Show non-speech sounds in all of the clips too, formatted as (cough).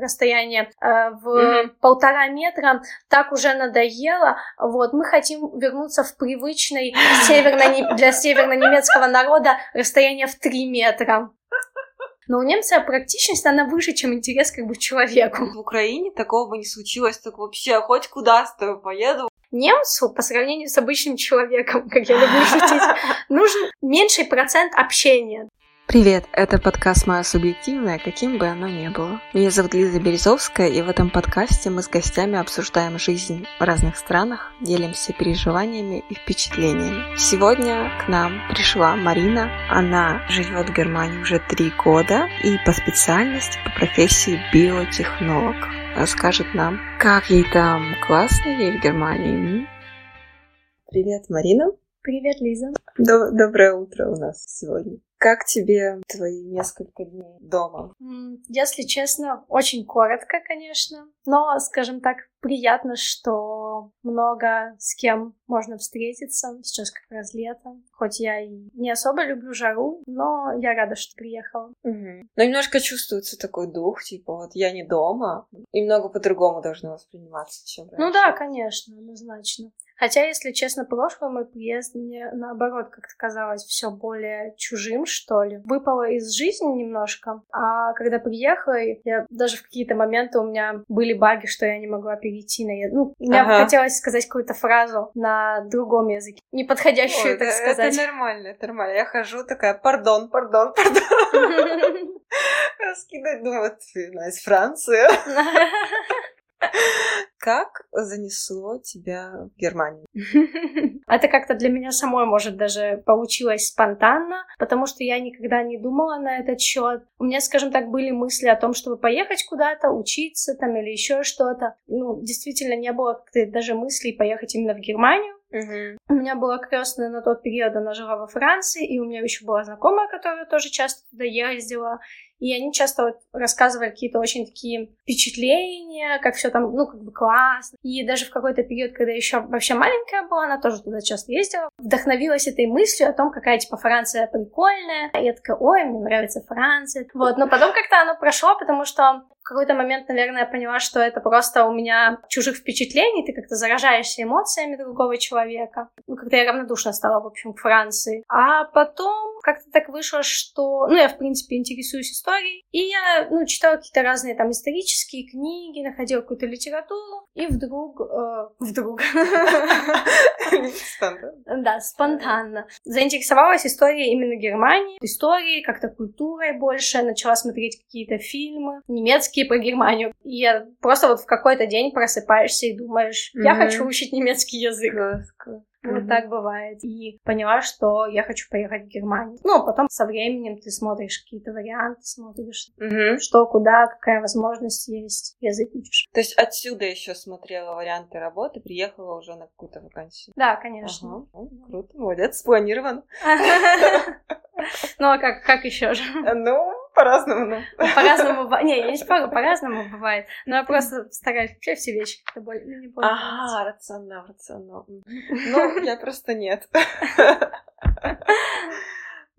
расстояние э, в mm-hmm. полтора метра так уже надоело. Вот, мы хотим вернуться в привычный северно для северно-немецкого народа расстояние в три метра. Но у немца практичность, она выше, чем интерес как бы к человеку. В Украине такого бы не случилось, так вообще хоть куда с тобой поеду. Немцу, по сравнению с обычным человеком, как я люблю шутить, нужен меньший процент общения. Привет, это подкаст «Мое субъективное», каким бы оно ни было. Меня зовут Лиза Березовская, и в этом подкасте мы с гостями обсуждаем жизнь в разных странах, делимся переживаниями и впечатлениями. Сегодня к нам пришла Марина. Она живет в Германии уже три года и по специальности, по профессии биотехнолог. Расскажет нам, как ей там классно ей в Германии. Привет, Марина. Привет, Лиза. Доброе утро у нас сегодня. Как тебе твои несколько дней дома? Если честно, очень коротко, конечно. Но, скажем так, приятно, что много с кем можно встретиться. Сейчас как раз лето. Хоть я и не особо люблю жару, но я рада, что приехала. Угу. Но немножко чувствуется такой дух, типа вот я не дома. Немного по-другому должно восприниматься, чем раньше. Ну да, конечно, однозначно. Хотя, если честно, прошлый мой приезд мне, наоборот, как-то казалось все более чужим, что ли. Выпало из жизни немножко. А когда приехала, я даже в какие-то моменты у меня были баги, что я не могла перейти на... Ну, мне ага. хотелось сказать какую-то фразу на другом языке, неподходящую, Ой, так это, сказать. Это нормально, это нормально. Я хожу такая, пардон, пардон, пардон. (laughs) Скидывать, думаю, ты, из Франции. (laughs) (laughs) Как занесло тебя в Германию? (laughs) Это как-то для меня самой, может, даже получилось спонтанно, потому что я никогда не думала на этот счет. У меня, скажем так, были мысли о том, чтобы поехать куда-то, учиться там или еще что-то. Ну, действительно, не было даже мыслей поехать именно в Германию. Uh-huh. У меня была крестная на тот период, она жила во Франции, и у меня еще была знакомая, которая тоже часто туда ездила. И они часто вот рассказывали какие-то очень такие впечатления, как все там, ну, как бы классно. И даже в какой-то период, когда еще вообще маленькая была, она тоже туда часто ездила, вдохновилась этой мыслью о том, какая, типа, Франция прикольная. И я такая, ой, мне нравится Франция. Вот, но потом как-то оно прошло, потому что какой-то момент, наверное, я поняла, что это просто у меня чужих впечатлений, ты как-то заражаешься эмоциями другого человека. Ну, когда я равнодушно стала, в общем, к Франции. А потом как-то так вышло, что... Ну, я, в принципе, интересуюсь историей. И я, ну, читала какие-то разные там исторические книги, находила какую-то литературу. И вдруг... Э, вдруг... Да, спонтанно. Заинтересовалась историей именно Германии. Историей, как-то культурой больше. Начала смотреть какие-то фильмы немецкие про Германию. И я просто вот в какой-то день просыпаешься и думаешь, я хочу учить немецкий язык. Вот mm-hmm. так бывает. И поняла, что я хочу поехать в Германию. Ну, а потом со временем ты смотришь какие-то варианты, смотришь, mm-hmm. что, куда, какая возможность есть, язык учишь. То есть отсюда еще смотрела варианты работы, приехала уже на какую-то вакансию? Да, конечно. Ага. Круто, молодец, спланировано. (laughs) Ну, а как, как еще же? Ну, по-разному, ну. По-разному, не, я не по-разному бывает. Но я просто стараюсь вообще все вещи как-то более, ну, более. Ага, рационал, рационал. Ну, я просто нет. (laughs)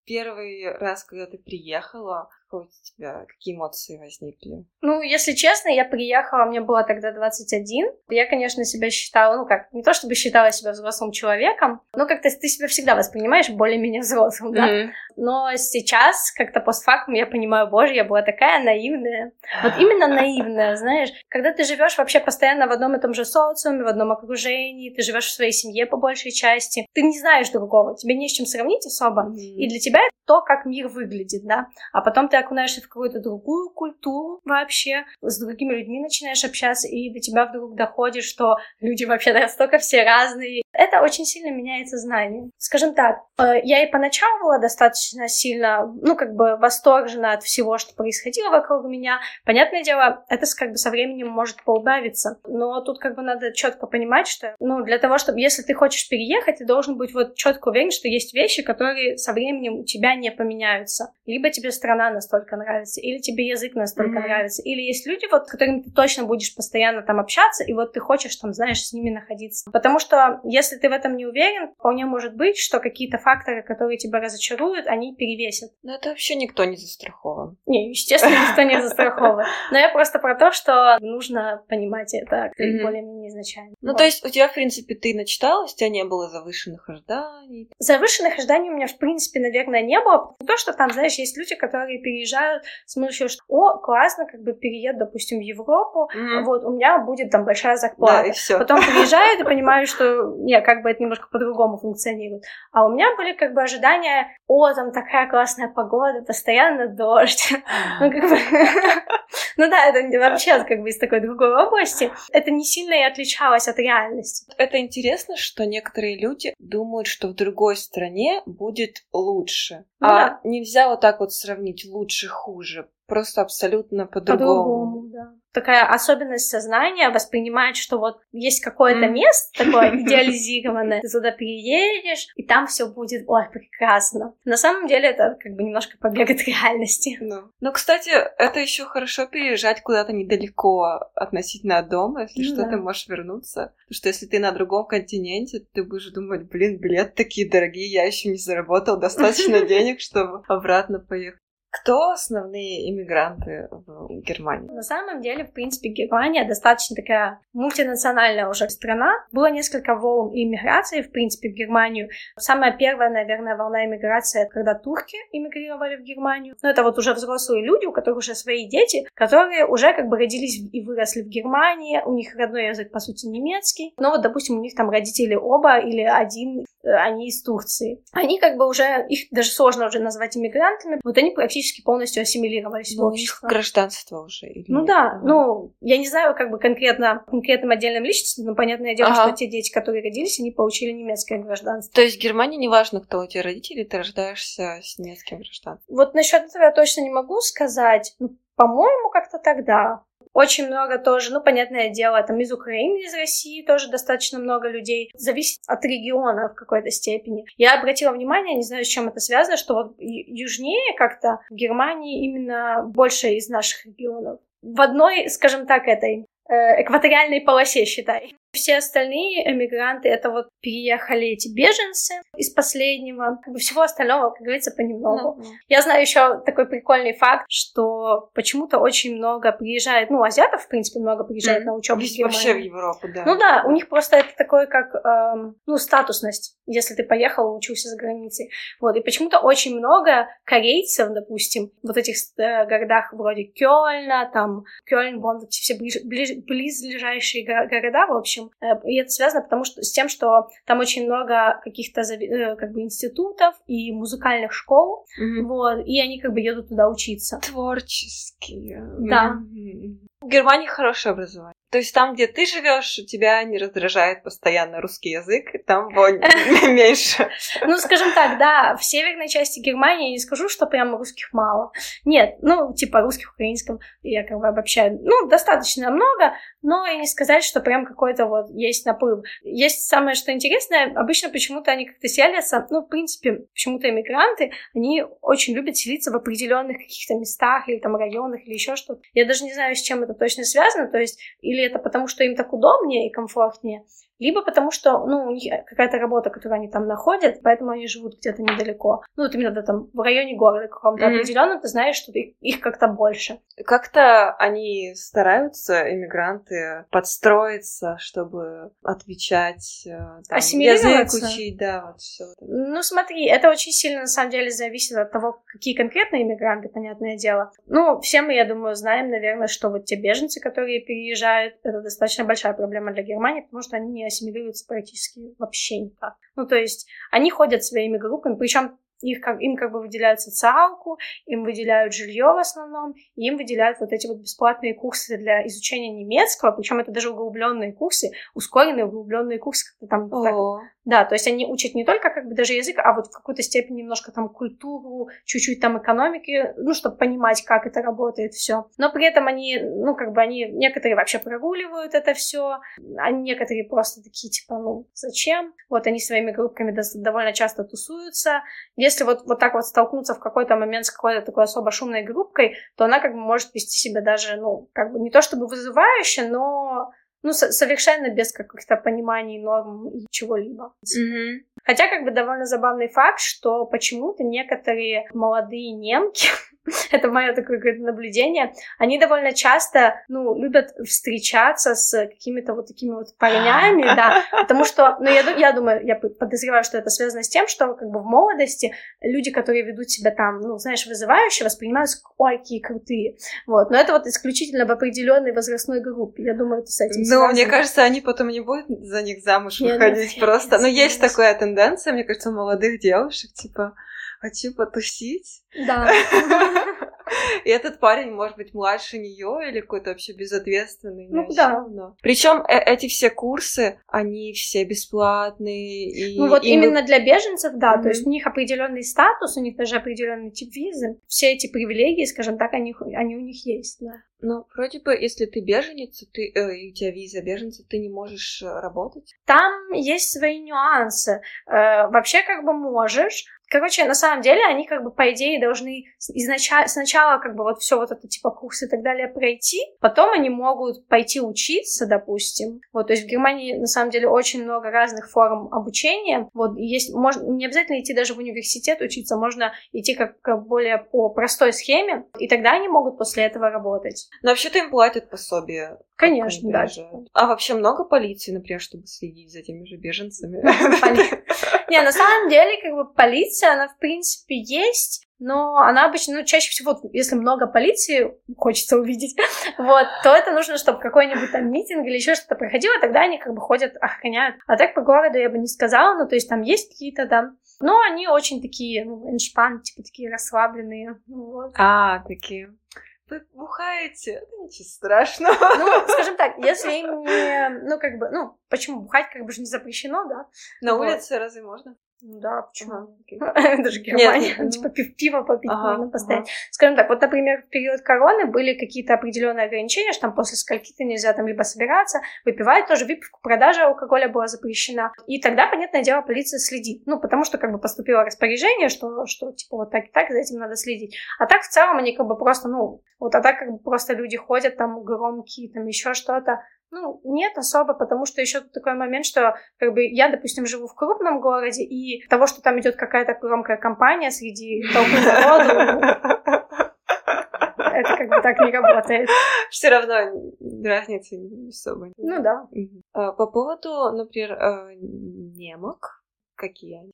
Первый раз, когда ты приехала, какие у тебя, какие эмоции возникли? Ну, если честно, я приехала, мне было тогда 21. Я, конечно, себя считала, ну как, не то чтобы считала себя взрослым человеком, но как-то ты себя всегда воспринимаешь более-менее взрослым, да? Mm-hmm. Но сейчас, как-то постфактум, я понимаю, боже, я была такая наивная. Вот именно наивная, знаешь, когда ты живешь вообще постоянно в одном и том же социуме, в одном окружении, ты живешь в своей семье по большей части, ты не знаешь другого, тебе не с чем сравнить особо, mm-hmm. и для тебя это то, как мир выглядит, да, а потом ты окунаешься в какую-то другую культуру вообще, с другими людьми начинаешь общаться, и до тебя вдруг доходит, что люди вообще настолько все разные. Это очень сильно меняется знание. Скажем так, э, я и поначалу была достаточно сильно, ну, как бы восторжена от всего, что происходило вокруг меня. Понятное дело, это как бы со временем может поубавиться. Но тут как бы надо четко понимать, что, ну, для того, чтобы, если ты хочешь переехать, ты должен быть вот четко уверен, что есть вещи, которые со временем у тебя не поменяются. Либо тебе страна настолько настолько нравится, или тебе язык настолько mm-hmm. нравится, или есть люди, вот, с которыми ты точно будешь постоянно там общаться, и вот ты хочешь там, знаешь, с ними находиться. Потому что если если ты в этом не уверен, вполне может быть, что какие-то факторы, которые тебя разочаруют, они перевесят. Но это вообще никто не застрахован. Не, естественно, никто не застрахован. Но я просто про то, что нужно понимать это более-менее изначально. Ну, то есть у тебя, в принципе, ты начиталась, у тебя не было завышенных ожиданий? Завышенных ожиданий у меня, в принципе, наверное, не было. Не то, что там, знаешь, есть люди, которые переезжают с мыслью, что, о, классно, как бы переед, допустим, в Европу, вот, у меня будет там большая зарплата. Да, и все. Потом приезжают и понимают, что, не, как бы это немножко по-другому функционирует. А у меня были как бы ожидания, о, там такая классная погода, постоянно дождь. Ну, как бы... (laughs) Ну да, это вообще как бы из такой другой области. Это не сильно и отличалось от реальности. Это интересно, что некоторые люди думают, что в другой стране будет лучше. Ну, а нельзя вот так вот сравнить лучше-хуже просто абсолютно по-другому. По-другому, да. Такая особенность сознания воспринимать, что вот есть какое-то mm. место такое (laughs) идеализированное, ты туда приедешь, и там все будет, ой, прекрасно. На самом деле это как бы немножко побег от реальности. Ну, ну кстати, это еще хорошо переезжать куда-то недалеко относительно от дома, если mm, что, да. ты можешь вернуться. Потому что если ты на другом континенте, ты будешь думать, блин, билет такие дорогие, я еще не заработал достаточно (laughs) денег, чтобы обратно поехать. Кто основные иммигранты в Германии? На самом деле, в принципе, Германия достаточно такая мультинациональная уже страна. Было несколько волн иммиграции, в принципе, в Германию. Самая первая, наверное, волна иммиграции, когда турки иммигрировали в Германию. Но это вот уже взрослые люди, у которых уже свои дети, которые уже как бы родились и выросли в Германии. У них родной язык, по сути, немецкий. Но вот, допустим, у них там родители оба или один, э, они из Турции. Они как бы уже, их даже сложно уже назвать иммигрантами. Вот они практически практически полностью ассимилировались ну, в общество. Гражданство уже. Или ну да, ну, я не знаю, как бы конкретно, конкретным отдельным личностям, но понятное дело, ага. что те дети, которые родились, они получили немецкое гражданство. То есть в Германии не важно, кто у тебя родители, ты рождаешься с немецким гражданством? Вот насчет этого я точно не могу сказать. Ну, по-моему, как-то тогда. Очень много тоже, ну, понятное дело, там из Украины, из России тоже достаточно много людей. Зависит от региона в какой-то степени. Я обратила внимание, не знаю, с чем это связано, что вот южнее как-то в Германии именно больше из наших регионов. В одной, скажем так, этой э, экваториальной полосе, считай. Все остальные эмигранты, это вот переехали эти беженцы из последнего. Как бы всего остального, как говорится, понемногу. Mm-hmm. Я знаю еще такой прикольный факт, что почему-то очень много приезжает, ну, азиатов, в принципе, много приезжает mm-hmm. на учебу вообще в Европу, да. Ну да, у них просто это такое, как, эм, ну, статусность, если ты поехал учился за границей. Вот, и почему-то очень много корейцев, допустим, вот этих э, городах вроде Кёльна, там, Кёльн, Бонн, все ближ, ближ, близлежащие города, в общем, общем. Э, и это связано потому что, с тем, что там очень много каких-то э, как бы институтов и музыкальных школ, mm-hmm. вот, и они как бы едут туда учиться. Творческие. Да. Mm-hmm. В Германии хорошее образование. То есть там, где ты живешь, тебя не раздражает постоянно русский язык, там его (laughs) (laughs) меньше. Ну, скажем так, да, в северной части Германии я не скажу, что прям русских мало. Нет, ну, типа русских, украинском я как бы обобщаю. Ну, достаточно много, но и не сказать, что прям какой-то вот есть наплыв. Есть самое, что интересное, обычно почему-то они как-то селятся, ну, в принципе, почему-то иммигранты, они очень любят селиться в определенных каких-то местах или там районах или еще что-то. Я даже не знаю, с чем это точно связано, то есть или это потому, что им так удобнее и комфортнее, либо потому что, ну, у них какая-то работа, которую они там находят, поэтому они живут где-то недалеко. Ну, вот именно там в районе города каком-то mm-hmm. определенно, ты знаешь, что их, их как-то больше. Как-то они стараются, иммигранты, подстроиться, чтобы отвечать, э, там, язык учить, да, вот все. Ну, смотри, это очень сильно, на самом деле, зависит от того, какие конкретные иммигранты, понятное дело. Ну, все мы, я думаю, знаем, наверное, что вот те беженцы, которые переезжают, это достаточно большая проблема для Германии, потому что они не ассимилируются практически вообще никак. Ну, то есть они ходят своими группами, причем их как, им как бы выделяют социалку, им выделяют жилье в основном, и им выделяют вот эти вот бесплатные курсы для изучения немецкого, причем это даже углубленные курсы, ускоренные углубленные курсы, как там так, да, то есть они учат не только как бы даже язык, а вот в какой-то степени немножко там культуру, чуть-чуть там экономики, ну, чтобы понимать, как это работает все. Но при этом они, ну, как бы они, некоторые вообще прогуливают это все, а некоторые просто такие, типа, ну, зачем? Вот они своими группками довольно часто тусуются, если вот, вот так вот столкнуться в какой-то момент с какой-то такой особо шумной группкой, то она как бы может вести себя даже, ну, как бы не то чтобы вызывающе, но ну, совершенно без каких-то пониманий норм и чего-либо. Mm-hmm. Хотя, как бы, довольно забавный факт, что почему-то некоторые молодые немки, (laughs) это мое такое наблюдение, они довольно часто, ну, любят встречаться с какими-то вот такими вот парнями, да, потому что, ну, я, я думаю, я подозреваю, что это связано с тем, что, как бы, в молодости люди, которые ведут себя там, ну, знаешь, вызывающе, воспринимаются как, ой, какие крутые, вот, но это вот исключительно в определенной возрастной группе, я думаю, это с этим Ну, мне кажется, они потом не будут за них замуж выходить нет, просто, нет, но есть такая тенденция, мне кажется, у молодых девушек, типа, хочу потусить. Да. (laughs) И этот парень может быть младше нее или какой-то вообще безответственный. Ну да. Причем э эти все курсы, они все бесплатные. И, ну вот и именно для беженцев, да, mm-hmm. то есть у них определенный статус, у них даже определенный тип визы. Все эти привилегии, скажем так, они, они у них есть, да. Ну, вроде бы, если ты беженец, ты, э, и у тебя виза беженца, ты не можешь э, работать. Там есть свои нюансы. Э, вообще, как бы можешь, Короче, на самом деле они как бы по идее должны изначально, сначала как бы вот все вот это типа курсы и так далее пройти, потом они могут пойти учиться, допустим. Вот, то есть в Германии на самом деле очень много разных форм обучения. Вот есть, можно не обязательно идти даже в университет учиться, можно идти как, как более по простой схеме, и тогда они могут после этого работать. Но вообще-то им платят пособие. Конечно, да. А вообще много полиции, например, чтобы следить за теми же беженцами? Не, на самом деле, как бы полиция, она в принципе есть, но она обычно, ну, чаще всего, если много полиции хочется увидеть, (laughs) вот, то это нужно, чтобы какой-нибудь там митинг или еще что-то проходило, тогда они как бы ходят, охраняют. А так по городу я бы не сказала, ну, то есть там есть какие-то, да, но они очень такие, ну, эншпан, типа такие расслабленные, вот. А, такие вы бухаете, это ничего страшного. Ну, (laughs) скажем так, если не, ну, как бы, ну, почему бухать как бы же не запрещено, да? На вот. улице разве можно? Да, почему? (laughs) Это же Германия. Ну, типа пиво попить можно постоять. Скажем так, вот, например, в период короны были какие-то определенные ограничения, что там после скольки-то нельзя там либо собираться, выпивать тоже, выпивку, продажа алкоголя была запрещена. И тогда, понятное дело, полиция следит. Ну, потому что как бы поступило распоряжение, что, что типа вот так и так, за этим надо следить. А так в целом они как бы просто, ну, вот а так как бы просто люди ходят там громкие, там еще что-то, ну, нет особо, потому что еще такой момент, что как бы я, допустим, живу в крупном городе, и того, что там идет какая-то громкая компания среди толпы народу, это как бы так не работает. Все равно разницы особо. Ну да. А, по поводу, например, э, немок, какие они?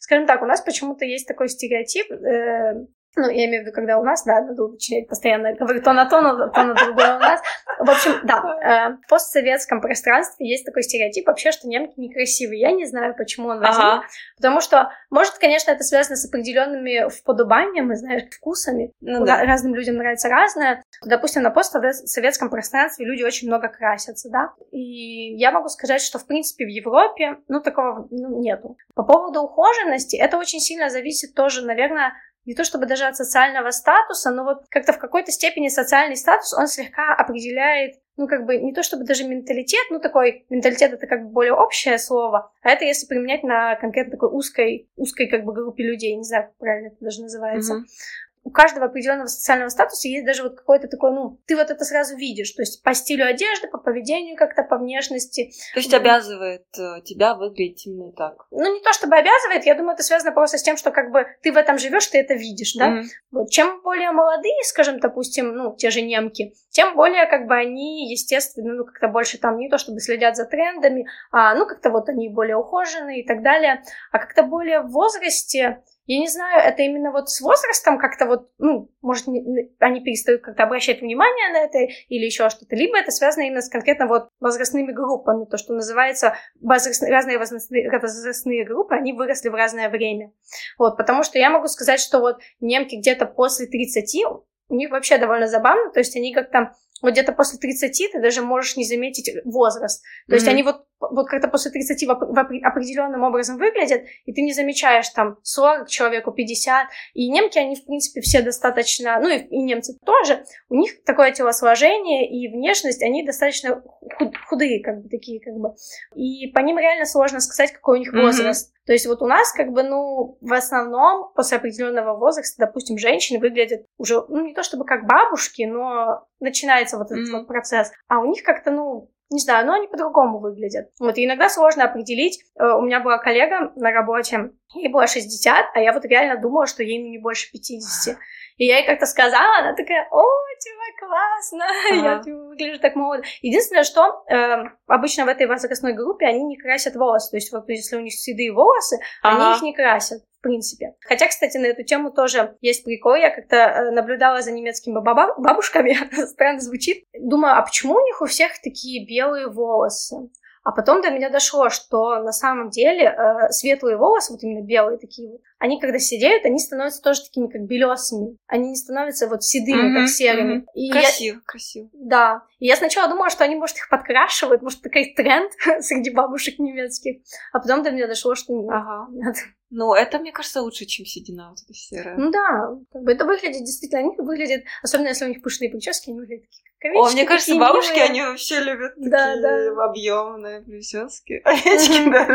Скажем так, у нас почему-то есть такой стереотип, э, ну, я имею в виду, когда у нас, да, надо уточнять постоянно, говорю то на то, на то на другое у нас. В общем, да, э, в постсоветском пространстве есть такой стереотип вообще, что немки некрасивые. Я не знаю, почему он возник, ага. потому что, может, конечно, это связано с определенными вподобаниями, знаешь, вкусами. Ну, да. Разным людям нравится разное. Допустим, на постсоветском пространстве люди очень много красятся, да, и я могу сказать, что, в принципе, в Европе, ну, такого ну, нету. По поводу ухоженности, это очень сильно зависит тоже, наверное, не то чтобы даже от социального статуса, но вот как-то в какой-то степени социальный статус, он слегка определяет, ну, как бы, не то чтобы даже менталитет, ну, такой, менталитет это как бы более общее слово, а это если применять на конкретно такой узкой, узкой как бы группе людей, не знаю, как правильно это даже называется. Mm-hmm у каждого определенного социального статуса есть даже вот какой-то такой, ну, ты вот это сразу видишь, то есть по стилю одежды, по поведению как-то, по внешности. То есть обязывает э, тебя выглядеть именно так? Ну, не то чтобы обязывает, я думаю, это связано просто с тем, что как бы ты в этом живешь, ты это видишь, да? Mm-hmm. Вот. Чем более молодые, скажем, допустим, ну, те же немки, тем более как бы они, естественно, ну, как-то больше там не то чтобы следят за трендами, а, ну, как-то вот они более ухоженные и так далее, а как-то более в возрасте я не знаю, это именно вот с возрастом как-то вот, ну, может, не, они перестают как-то обращать внимание на это или еще что-то, либо это связано именно с конкретно вот возрастными группами, то, что называется возраст, разные возрастные, возрастные группы, они выросли в разное время. Вот, потому что я могу сказать, что вот немки где-то после 30, у них вообще довольно забавно, то есть они как-то вот где-то после 30 ты даже можешь не заметить возраст. То mm-hmm. есть они вот, вот как-то после 30 в, в определенным образом выглядят, и ты не замечаешь там 40 человеку, 50. И немки, они, в принципе, все достаточно, ну и, и немцы тоже, у них такое телосложение и внешность, они достаточно худ, худые, как бы такие, как бы. И по ним реально сложно сказать, какой у них возраст. Mm-hmm. То есть вот у нас как бы, ну, в основном после определенного возраста, допустим, женщины выглядят уже, ну, не то чтобы как бабушки, но начинается вот этот mm-hmm. вот процесс. А у них как-то, ну, не знаю, но они по-другому выглядят. Вот, и иногда сложно определить. Э, у меня была коллега на работе, ей было 60, а я вот реально думала, что ей ну, не больше 50. И я ей как-то сказала, она такая, о, типа, классно, (laughs) ага. я типа, выгляжу так молодо. Единственное, что э, обычно в этой возрастной группе они не красят волосы. То есть вот если у них седые волосы, ага. они их не красят в принципе. Хотя, кстати, на эту тему тоже есть прикол. Я как-то э, наблюдала за немецкими бабушками, (laughs) странно звучит. Думаю, а почему у них у всех такие белые волосы? А потом до меня дошло, что на самом деле э, светлые волосы, вот именно белые такие вот, они когда сидеют, они становятся тоже такими как белесыми. Они не становятся вот седыми, mm-hmm, как серыми. Mm-hmm. И красиво, я... красиво. Да. И я сначала думала, что они, может, их подкрашивают, может, такой тренд (laughs) среди бабушек немецких. А потом до меня дошло, что нет. Ага. нет. Ну, это, мне кажется, лучше, чем седина вот эта серая. Ну да, как бы это выглядит действительно, они выглядят, особенно если у них пышные прически, они выглядят такие как О, мне кажется, бабушки, милые. они вообще любят да, такие да. объемные прически. (laughs) Овечки, да.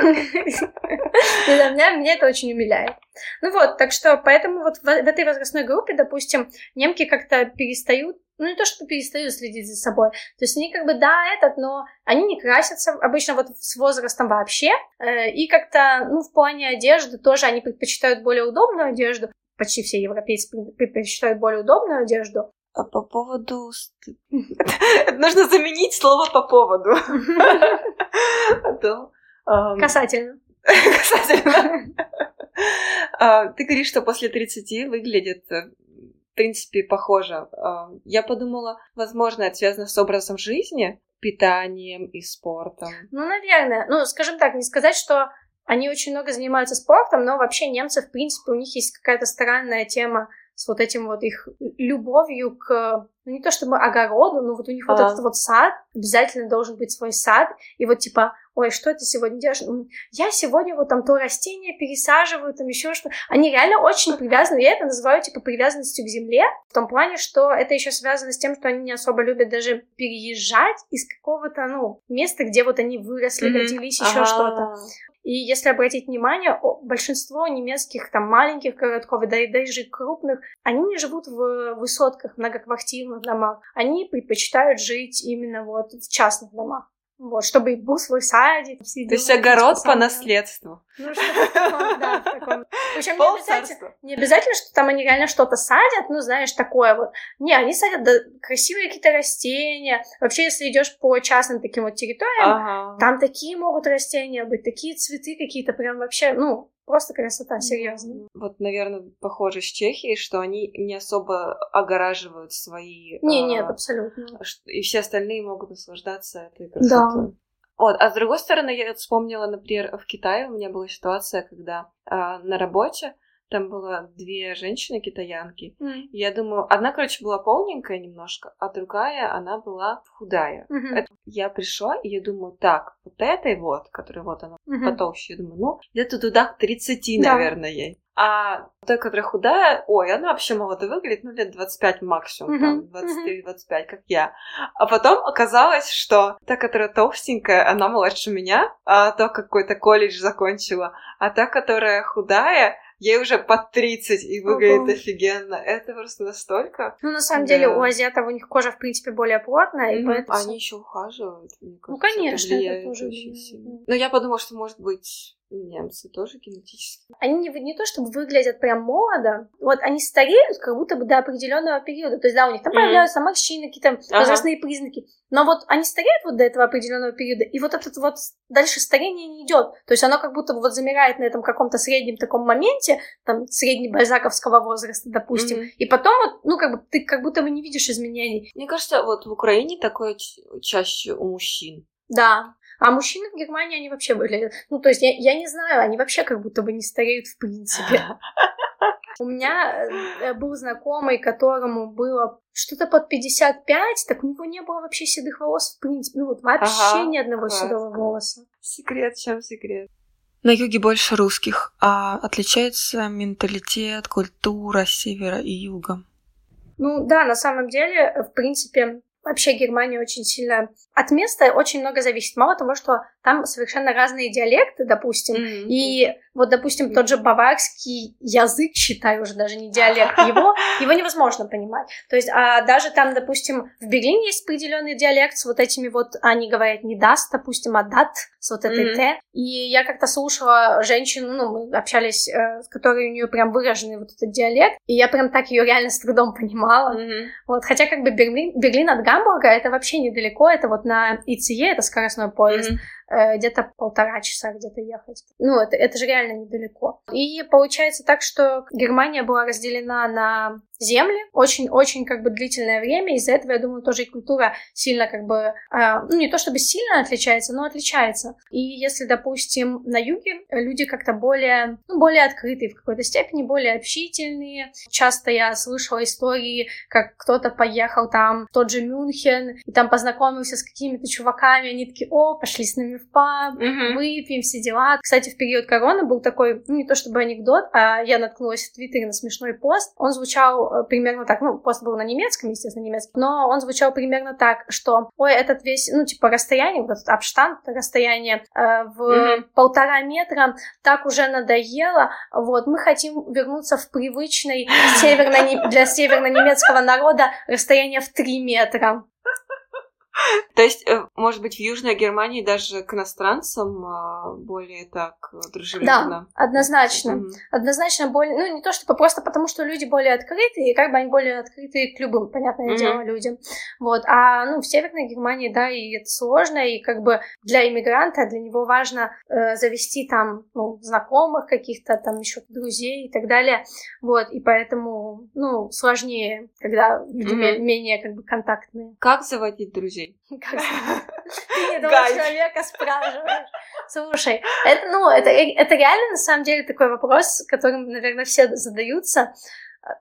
Да, меня, меня это очень умиляет. Ну вот, так что поэтому вот в этой возрастной группе, допустим, немки как-то перестают ну, не то, что перестают следить за собой. То есть они как бы, да, этот, но они не красятся обычно вот с возрастом вообще. Э, и как-то, ну, в плане одежды тоже они предпочитают более удобную одежду. Почти все европейцы предпочитают более удобную одежду. А по поводу... (laughs) Нужно заменить слово по поводу. А Касательно. (laughs) Касательно. А, ты говоришь, что после 30 выглядит э, принципе, похоже. А, я подумала, возможно, это связано с образом жизни, питанием и спортом. Ну, наверное. Ну, скажем так, не сказать, что они очень много занимаются спортом, но вообще немцы, в принципе, у них есть какая-то странная тема с вот этим вот их любовью к, ну не то чтобы огороду, но вот у них а. вот этот вот сад, обязательно должен быть свой сад, и вот типа, ой, что ты сегодня делаешь? Я сегодня вот там то растение пересаживаю, там еще что. Они реально очень привязаны, я это называю типа привязанностью к земле, в том плане, что это еще связано с тем, что они не особо любят даже переезжать из какого-то, ну, места, где вот они выросли, mm-hmm. родились, еще ага. что-то. И если обратить внимание, большинство немецких там маленьких городков, да и даже крупных, они не живут в высотках, многоквартирных домах. Они предпочитают жить именно вот в частных домах. Вот, чтобы и был свой садик. То есть огород по наследству. Ну, таком, да, в таком. Причем не обязательно, не обязательно, что там они реально что-то садят, ну, знаешь, такое вот. Не, они садят да, красивые какие-то растения. Вообще, если идешь по частным таким вот территориям, ага. там такие могут растения быть, такие цветы какие-то прям вообще, ну, Просто красота, серьезно. Вот, наверное, похоже с Чехией, что они не особо огораживают свои... Не, а, нет, абсолютно. И все остальные могут наслаждаться этой красотой. Да. Вот, а с другой стороны, я вспомнила, например, в Китае у меня была ситуация, когда а, на работе там было две женщины китаянки. Mm. я думаю, одна, короче, была полненькая немножко, а другая, она была худая. Mm-hmm. Это, я пришла, и я думаю, так, вот этой вот, которая вот она mm-hmm. потолще, я думаю, ну, где-то туда к 30, да. наверное, ей. А та, которая худая, ой, она вообще молодо выглядит, ну, лет 25 максимум, mm-hmm. там, 23-25, как я. А потом оказалось, что та, которая толстенькая, она младше меня, а то какой-то колледж закончила, а та, которая худая, ей уже под 30 и выглядит Ого. офигенно. Это просто настолько. Ну, на самом да. деле, у азиатов у них кожа, в принципе, более плотная, mm-hmm. и поэтому... Они еще ухаживают, мне ну, кажется. Ну, конечно, это, это тоже очень сильно. Но я подумала, что, может быть, Немцы тоже генетически. Они не, не то чтобы выглядят прям молодо, вот они стареют как будто бы до определенного периода. То есть, да, у них там mm-hmm. появляются морщины, какие-то ага. возрастные признаки. Но вот они стареют вот до этого определенного периода, и вот этот вот дальше старение не идет. То есть оно как будто бы вот замирает на этом каком-то среднем таком моменте, там, средний бальзаковского возраста, допустим. Mm-hmm. И потом вот, ну, как бы ты как будто бы не видишь изменений. Мне кажется, вот в Украине такое чаще у мужчин. Да, а мужчины в Германии, они вообще выглядят... Ну, то есть, я, я не знаю, они вообще как будто бы не стареют в принципе. (laughs) У меня э, был знакомый, которому было что-то под 55, так у него не было вообще седых волос в принципе. Ну вот вообще ни одного седого волоса. Секрет, чем секрет? На юге больше русских, а отличается менталитет, культура севера и юга. Ну да, на самом деле, в принципе, Вообще Германия очень сильно... От места очень много зависит. Мало того, что там совершенно разные диалекты, допустим, mm-hmm. и вот, допустим, тот же баварский язык, считай, уже даже не диалект, (laughs) его, его невозможно понимать. То есть, а даже там, допустим, в Берлине есть определенный диалект с вот этими вот, они говорят не даст, допустим, а дат, с вот этой mm-hmm. т. И я как-то слушала женщину, ну, мы общались, э, с которой у нее прям выраженный вот этот диалект, и я прям так ее реально с трудом понимала. Mm-hmm. Вот, хотя как бы Берлин, Берлин от Гамбурга это вообще недалеко, это вот на ИЦЕ, это скоростной поезд. Mm-hmm где-то полтора часа где-то ехать. Ну, это, это же реально недалеко. И получается так, что Германия была разделена на земли очень-очень как бы длительное время. Из-за этого, я думаю, тоже и культура сильно как бы, э, ну не то чтобы сильно отличается, но отличается. И если, допустим, на юге люди как-то более, ну, более открытые в какой-то степени, более общительные. Часто я слышала истории, как кто-то поехал там в тот же Мюнхен и там познакомился с какими-то чуваками, они такие, о, пошли с нами в паб, mm-hmm. выпьем, все дела. Кстати, в период короны был такой, ну не то чтобы анекдот, а я наткнулась в Твиттере на смешной пост. Он звучал Э, примерно так, ну, пост был на немецком, естественно, немецком, но он звучал примерно так, что, ой, этот весь, ну, типа, расстояние, вот этот обштант, расстояние э, в mm-hmm. полтора метра, так уже надоело, вот, мы хотим вернуться в привычный северно, для северно-немецкого народа расстояние в три метра. (laughs) То есть, э, может быть, в Южной Германии даже к иностранцам а, более так дружелюбно? Да, однозначно. Mm-hmm. Однозначно более... Ну, не то чтобы просто потому, что люди более открытые, и как бы они более открыты к любым, понятное mm-hmm. дело, людям. Вот. А, ну, в Северной Германии, да, и это сложно, и как бы для иммигранта, для него важно э, завести там, ну, знакомых каких-то, там еще друзей и так далее. Вот. И поэтому, ну, сложнее, когда люди mm-hmm. менее как бы контактные. Как заводить друзей? (laughs) Как (laughs) Ты не того человека спрашиваешь. Слушай, это, ну, это, это реально, на самом деле, такой вопрос, которым, наверное, все задаются.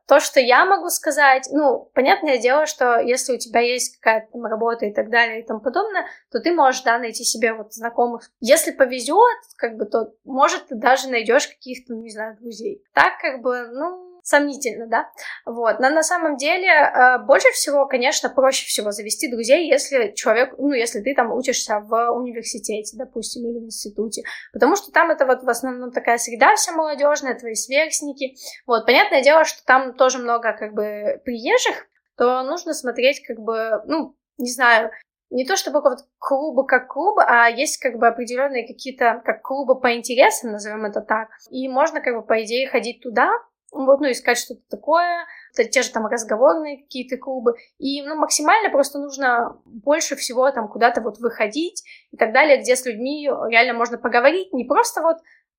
То, что я могу сказать, ну, понятное дело, что если у тебя есть какая-то там работа и так далее и тому подобное, то ты можешь, да, найти себе вот знакомых. Если повезет, как бы, то, может, ты даже найдешь каких-то, ну, не знаю, друзей. Так, как бы, ну, сомнительно, да, вот, но на самом деле э, больше всего, конечно, проще всего завести друзей, если человек, ну, если ты там учишься в университете, допустим, или в институте, потому что там это вот в основном такая среда вся молодежная, твои сверстники, вот, понятное дело, что там тоже много, как бы, приезжих, то нужно смотреть, как бы, ну, не знаю, не то чтобы вот клубы как клубы, а есть как бы определенные какие-то как клубы по интересам, назовем это так. И можно как бы по идее ходить туда, вот, ну, искать что-то такое, те же там разговорные какие-то клубы, и, ну, максимально просто нужно больше всего там куда-то вот выходить и так далее, где с людьми реально можно поговорить, не просто вот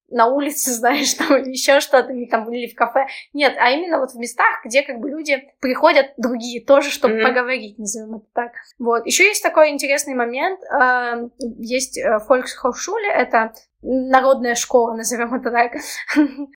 на улице, (laughs) знаешь, там, или еще что-то, не там, или в кафе. Нет, а именно вот в местах, где как бы люди приходят другие тоже, чтобы mm-hmm. поговорить, назовем это так. Вот. Еще есть такой интересный момент. Э, есть Volkshochschule, это народная школа, назовем это так.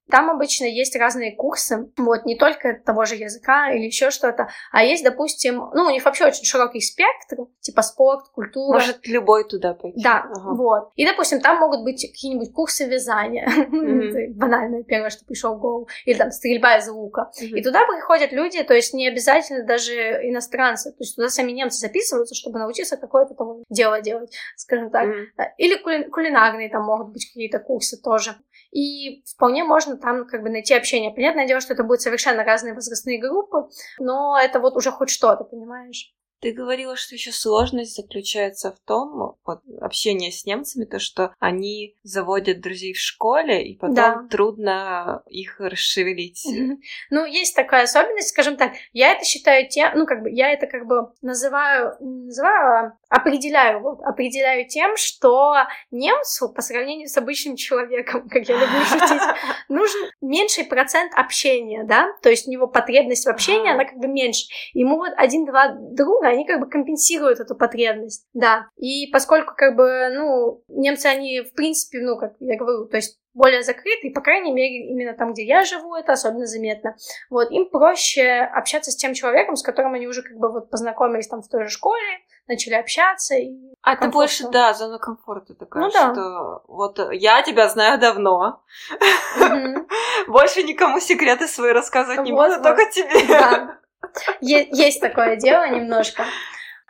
Там обычно есть разные курсы, вот, не только того же языка или еще что-то, а есть, допустим, ну, у них вообще очень широкий спектр, типа спорт, культура. Может любой туда пойти. Да, ага. вот. И, допустим, там могут быть какие-нибудь курсы вязания, mm-hmm. (laughs) банальное первое, что пришло в голову, или там стрельба из лука. Mm-hmm. И туда приходят люди, то есть не обязательно даже иностранцы, то есть туда сами немцы записываются, чтобы научиться какое-то там дело делать, скажем так. Mm-hmm. Или кули- кулинарные там могут быть какие-то курсы тоже. И вполне можно там как бы найти общение. Понятное дело, что это будут совершенно разные возрастные группы, но это вот уже хоть что-то, понимаешь? Ты говорила, что еще сложность заключается в том, вот, общение с немцами, то, что они заводят друзей в школе, и потом да. трудно их расшевелить. Ну, есть такая особенность, скажем так, я это считаю тем, ну, как бы, я это как бы называю, называю, определяю, вот, определяю тем, что немцу по сравнению с обычным человеком, (laughs) как я люблю шутить, (laughs) нужен меньший процент общения, да, то есть у него потребность в общении, она как бы меньше. Ему вот один-два друга, они как бы компенсируют эту потребность, да. И поскольку как бы, ну, немцы, они в принципе, ну, как я говорю, то есть более закрыты, и, по крайней мере, именно там, где я живу, это особенно заметно. Вот, им проще общаться с тем человеком, с которым они уже как бы вот познакомились там в той же школе, начали общаться. И а комфортно. ты больше, да, зона комфорта такая, ну, да. что вот я тебя знаю давно, (laughs) больше никому секреты свои рассказывать не буду, только тебе. (laughs) Есть такое дело немножко.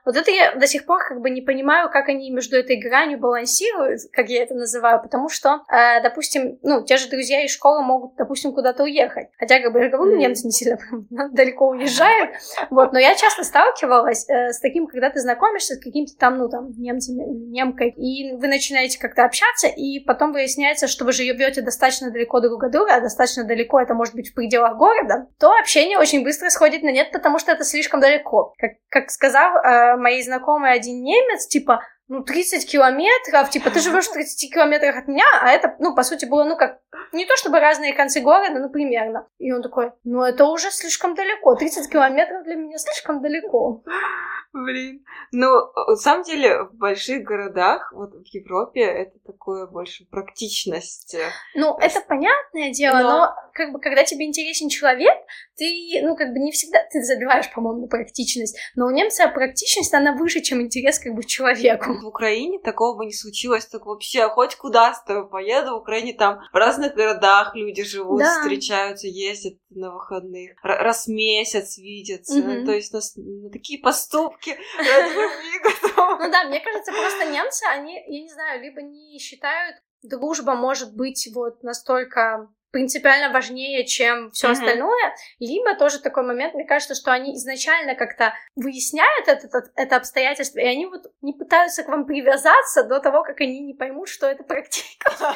Вот это я до сих пор как бы не понимаю, как они между этой гранью балансируют, как я это называю, потому что, э, допустим, ну, те же друзья из школы могут, допустим, куда-то уехать. Хотя, как бы, я говорю, немцы не сильно (laughs) далеко уезжают, вот, но я часто сталкивалась э, с таким, когда ты знакомишься с каким-то там, ну, там, немцем немкой, и вы начинаете как-то общаться, и потом выясняется, что вы живете достаточно далеко друг от друга, а достаточно далеко это может быть в пределах города, то общение очень быстро сходит на нет, потому что это слишком далеко. Как, как сказал э, моей знакомой один немец, типа, ну, 30 километров, типа, ты живешь в 30 километрах от меня, а это, ну, по сути, было, ну, как, не то чтобы разные концы города, но примерно. И он такой, ну, это уже слишком далеко, 30 километров для меня слишком далеко. Блин. Ну, на самом деле, в больших городах, вот в Европе, это такое больше практичность. Ну, это понятное дело, но... но, как бы, когда тебе интересен человек, ты, ну, как бы, не всегда ты забиваешь, по-моему, практичность, но у немца практичность, она выше, чем интерес, как бы, человеку в Украине такого бы не случилось, так вообще хоть куда с тобой поеду, в Украине там в разных городах люди живут, да. встречаются, ездят на выходных, раз в месяц видятся, угу. то есть на, на такие поступки. Ну да, мне кажется, просто немцы, они, я не знаю, либо не считают, дружба может быть вот настолько принципиально важнее, чем все mm-hmm. остальное, либо тоже такой момент, мне кажется, что они изначально как-то выясняют это, это, это обстоятельство, и они вот не пытаются к вам привязаться до того, как они не поймут, что это практика. (laughs)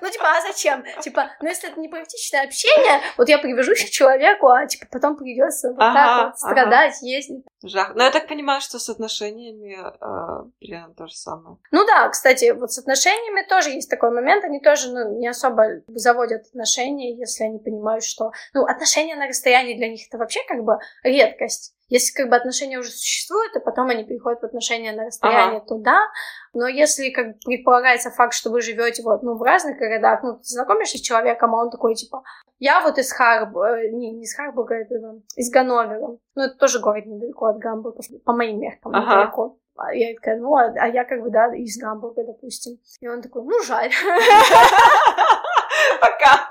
Ну, типа, а зачем? Типа, ну, если это не практичное общение, вот я привяжусь к человеку, а, типа, потом придется вот ага, так вот страдать, ага. ездить. Жах. Но я так понимаю, что с отношениями э, примерно то же самое. Ну да, кстати, вот с отношениями тоже есть такой момент, они тоже, ну, не особо заводят отношения, если они понимают, что, ну, отношения на расстоянии для них это вообще как бы редкость. Если как бы отношения уже существуют, и потом они переходят в отношения на расстояние, ага. то да. Но если как предполагается факт, что вы живете вот, ну, в разных городах, ну, ты знакомишься с человеком, а он такой, типа, я вот из Харбурга, э, не, не из Харбурга, это из Ганновера. Ну, это тоже город недалеко от Гамбурга, по моим меркам ага. недалеко. А я такая, ну, а, а я как бы, да, из Гамбурга, допустим. И он такой, ну, жаль. (laughs) Пока.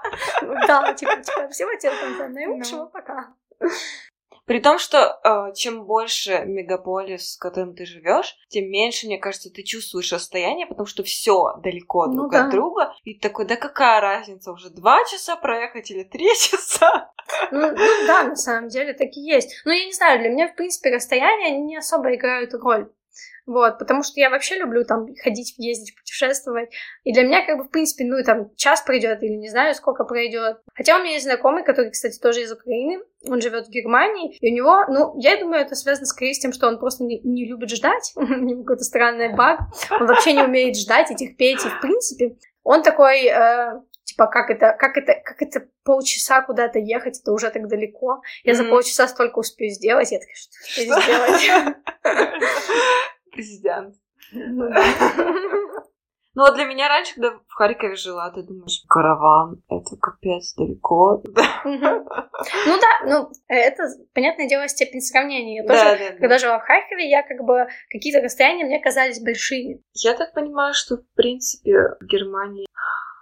Да, типа, типа, всего тебе наилучшего, ну. пока. При том, что э, чем больше мегаполис, в котором ты живешь, тем меньше, мне кажется, ты чувствуешь расстояние, потому что все далеко ну, друг да. от друга. И такой, да какая разница, уже два часа проехать или три (laughs) часа? Ну, ну да, на самом деле так и есть. Но я не знаю, для меня, в принципе, расстояния не особо играют роль. Вот, потому что я вообще люблю там ходить, ездить, путешествовать. И для меня, как бы, в принципе, ну, там, час пройдет или не знаю, сколько пройдет. Хотя у меня есть знакомый, который, кстати, тоже из Украины. Он живет в Германии, и у него, ну, я думаю, это связано скорее с тем, что он просто не, не любит ждать. (laughs) у него какой-то странный баг. Он вообще не умеет ждать и терпеть. И, в принципе, он такой, э, типа, как это, как это, как это полчаса куда-то ехать, это уже так далеко. Я mm-hmm. за полчаса столько успею сделать. Я такая, что успею сделать? (laughs) (laughs) президент. Ну, (laughs) ну вот для меня раньше, когда в Харькове жила, ты думаешь, караван, это капец далеко. (laughs) Ну да, ну это, понятное дело, степень сравнения. Я тоже, когда жила в Харькове, я как бы какие-то расстояния мне казались большими. Я так понимаю, что в принципе в Германии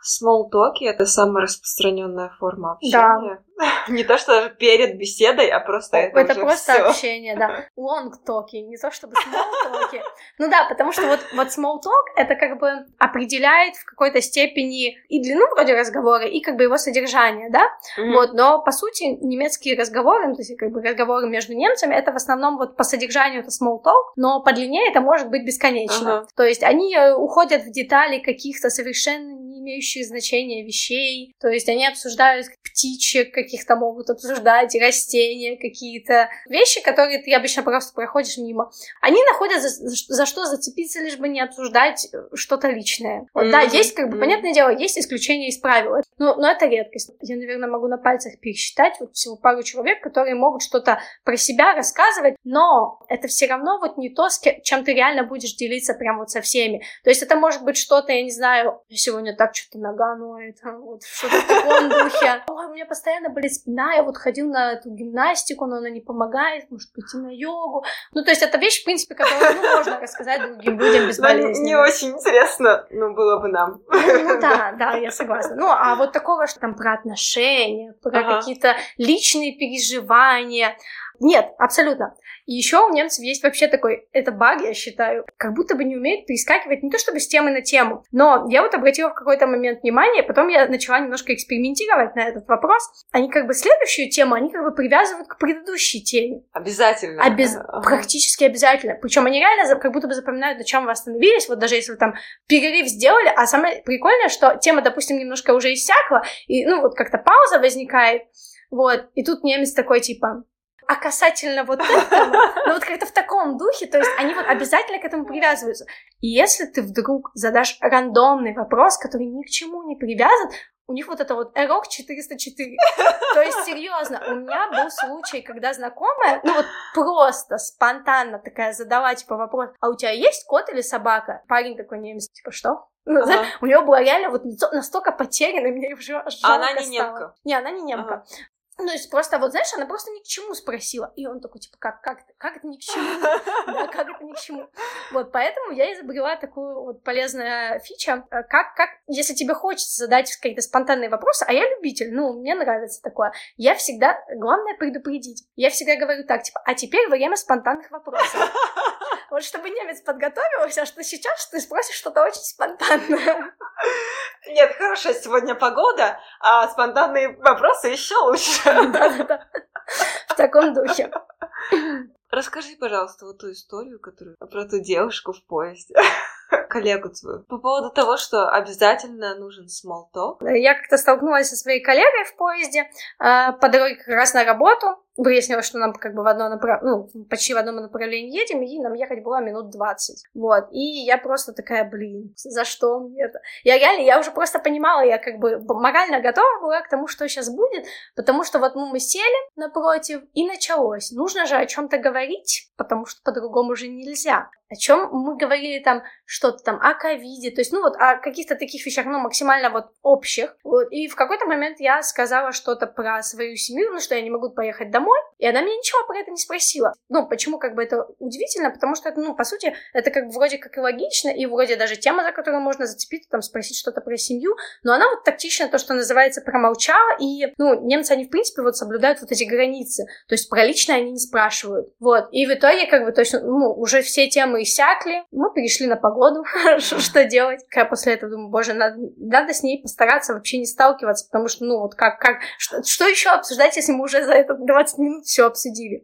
Смолтоки — это самая распространенная форма общения. Да. (laughs) Не то, что даже перед беседой, а просто это Это просто всё. общение, да. Лонгтоки, не то чтобы смолтоки. Ну да, потому что вот, вот small talk — это как бы определяет в какой-то степени и длину вроде разговора, и как бы его содержание, да? Mm-hmm. Вот, но по сути немецкие разговоры, ну, то есть как бы разговоры между немцами, это в основном вот по содержанию это small talk, но по длине это может быть бесконечно. Uh-huh. То есть они э, уходят в детали каких-то совершенно не имеющих значения вещей, то есть они обсуждают птичек каких-то могут обсуждать, растения какие-то, вещи, которые ты обычно просто проходишь мимо. Они находят за, за что зацепиться, лишь бы не обсуждать э, что-то личное. Вот, mm-hmm. Да, есть, как бы, понятное дело, есть исключения из правил, но, но это редкость. Я, наверное, могу на пальцах пересчитать вот всего пару человек, которые могут что-то про себя рассказывать, но это все равно вот не то, с чем ты реально будешь делиться прям вот со всеми. То есть это может быть что-то, я не знаю, сегодня так что-то нога ноет, вот что-то в таком духе. (laughs) Ой, у меня постоянно болит спина, я вот ходил на эту гимнастику, но она не помогает, может пойти на йогу. Ну, то есть это вещь, в принципе, которую ну, можно рассказать другим людям (laughs) без болезни. Не очень интересно, ну, было бы нам. Ну, ну да, (laughs) да, я согласна. Ну, а вот такого, что там про отношения, про ага. какие-то личные переживания, Нет, абсолютно. И еще у немцев есть вообще такой, это баг, я считаю, как будто бы не умеют перескакивать не то чтобы с темы на тему, но я вот обратила в какой-то момент внимание, потом я начала немножко экспериментировать на этот вопрос. Они как бы следующую тему, они как бы привязывают к предыдущей теме. Обязательно. Обез... Ага. Практически обязательно. Причем они реально как будто бы запоминают, на чем вы остановились. Вот даже если вы там перерыв сделали, а самое прикольное, что тема, допустим, немножко уже иссякла, и ну вот как-то пауза возникает, вот, и тут немец такой типа, а касательно вот этого, (laughs) ну вот как-то в таком духе, то есть они вот обязательно к этому привязываются. И если ты вдруг задашь рандомный вопрос, который ни к чему не привязан, у них вот это вот эрок 404. То есть, серьезно, у меня был случай, когда знакомая, ну вот просто спонтанно такая задала, типа, вопрос, а у тебя есть кот или собака? Парень такой немец, типа, что? Ну, ага. знаешь, у нее было реально вот лицо настолько потерянное, мне уже жалко а она не стало. немка? Не, она не немка. Ага. Ну, то есть просто вот, знаешь, она просто ни к чему спросила. И он такой, типа, как, как, как это ни к чему? Да, как это ни к чему? Вот, поэтому я изобрела такую вот полезную фича. Э, как, как, если тебе хочется задать какие-то спонтанные вопросы, а я любитель, ну, мне нравится такое, я всегда, главное предупредить. Я всегда говорю так, типа, а теперь время спонтанных вопросов. Вот чтобы немец подготовился, что сейчас ты спросишь что-то очень спонтанное. (laughs) Нет, хорошая сегодня погода, а спонтанные вопросы еще лучше. (laughs) Да-да-да. В таком духе. (laughs) Расскажи, пожалуйста, вот ту историю, которую про ту девушку в поезде коллегу твою по поводу того, что обязательно нужен small talk. Я как-то столкнулась со своей коллегой в поезде э, по дороге как раз на работу выяснилось, что нам как бы в одно направ... ну, почти в одном направлении едем, и нам ехать было минут 20. Вот. И я просто такая, блин, за что мне это? Я реально, я уже просто понимала, я как бы морально готова была к тому, что сейчас будет, потому что вот ну, мы сели напротив, и началось. Нужно же о чем-то говорить, потому что по-другому уже нельзя. О чем мы говорили там, что-то там о ковиде, то есть, ну вот о каких-то таких вещах, ну, максимально вот общих. Вот. И в какой-то момент я сказала что-то про свою семью, ну, что я не могу поехать домой, домой, и она меня ничего про это не спросила. Ну, почему как бы это удивительно? Потому что это, ну, по сути, это как вроде как и логично, и вроде даже тема, за которую можно зацепиться, там, спросить что-то про семью, но она вот тактично, то, что называется, промолчала, и, ну, немцы, они, в принципе, вот соблюдают вот эти границы, то есть про личное они не спрашивают. Вот, и в итоге, как бы, точно, ну, уже все темы иссякли, мы перешли на погоду, (laughs) что делать. Я после этого думаю, боже, надо, с ней постараться вообще не сталкиваться, потому что, ну, вот как, как, что, еще обсуждать, если мы уже за это 20 минут все обсудили.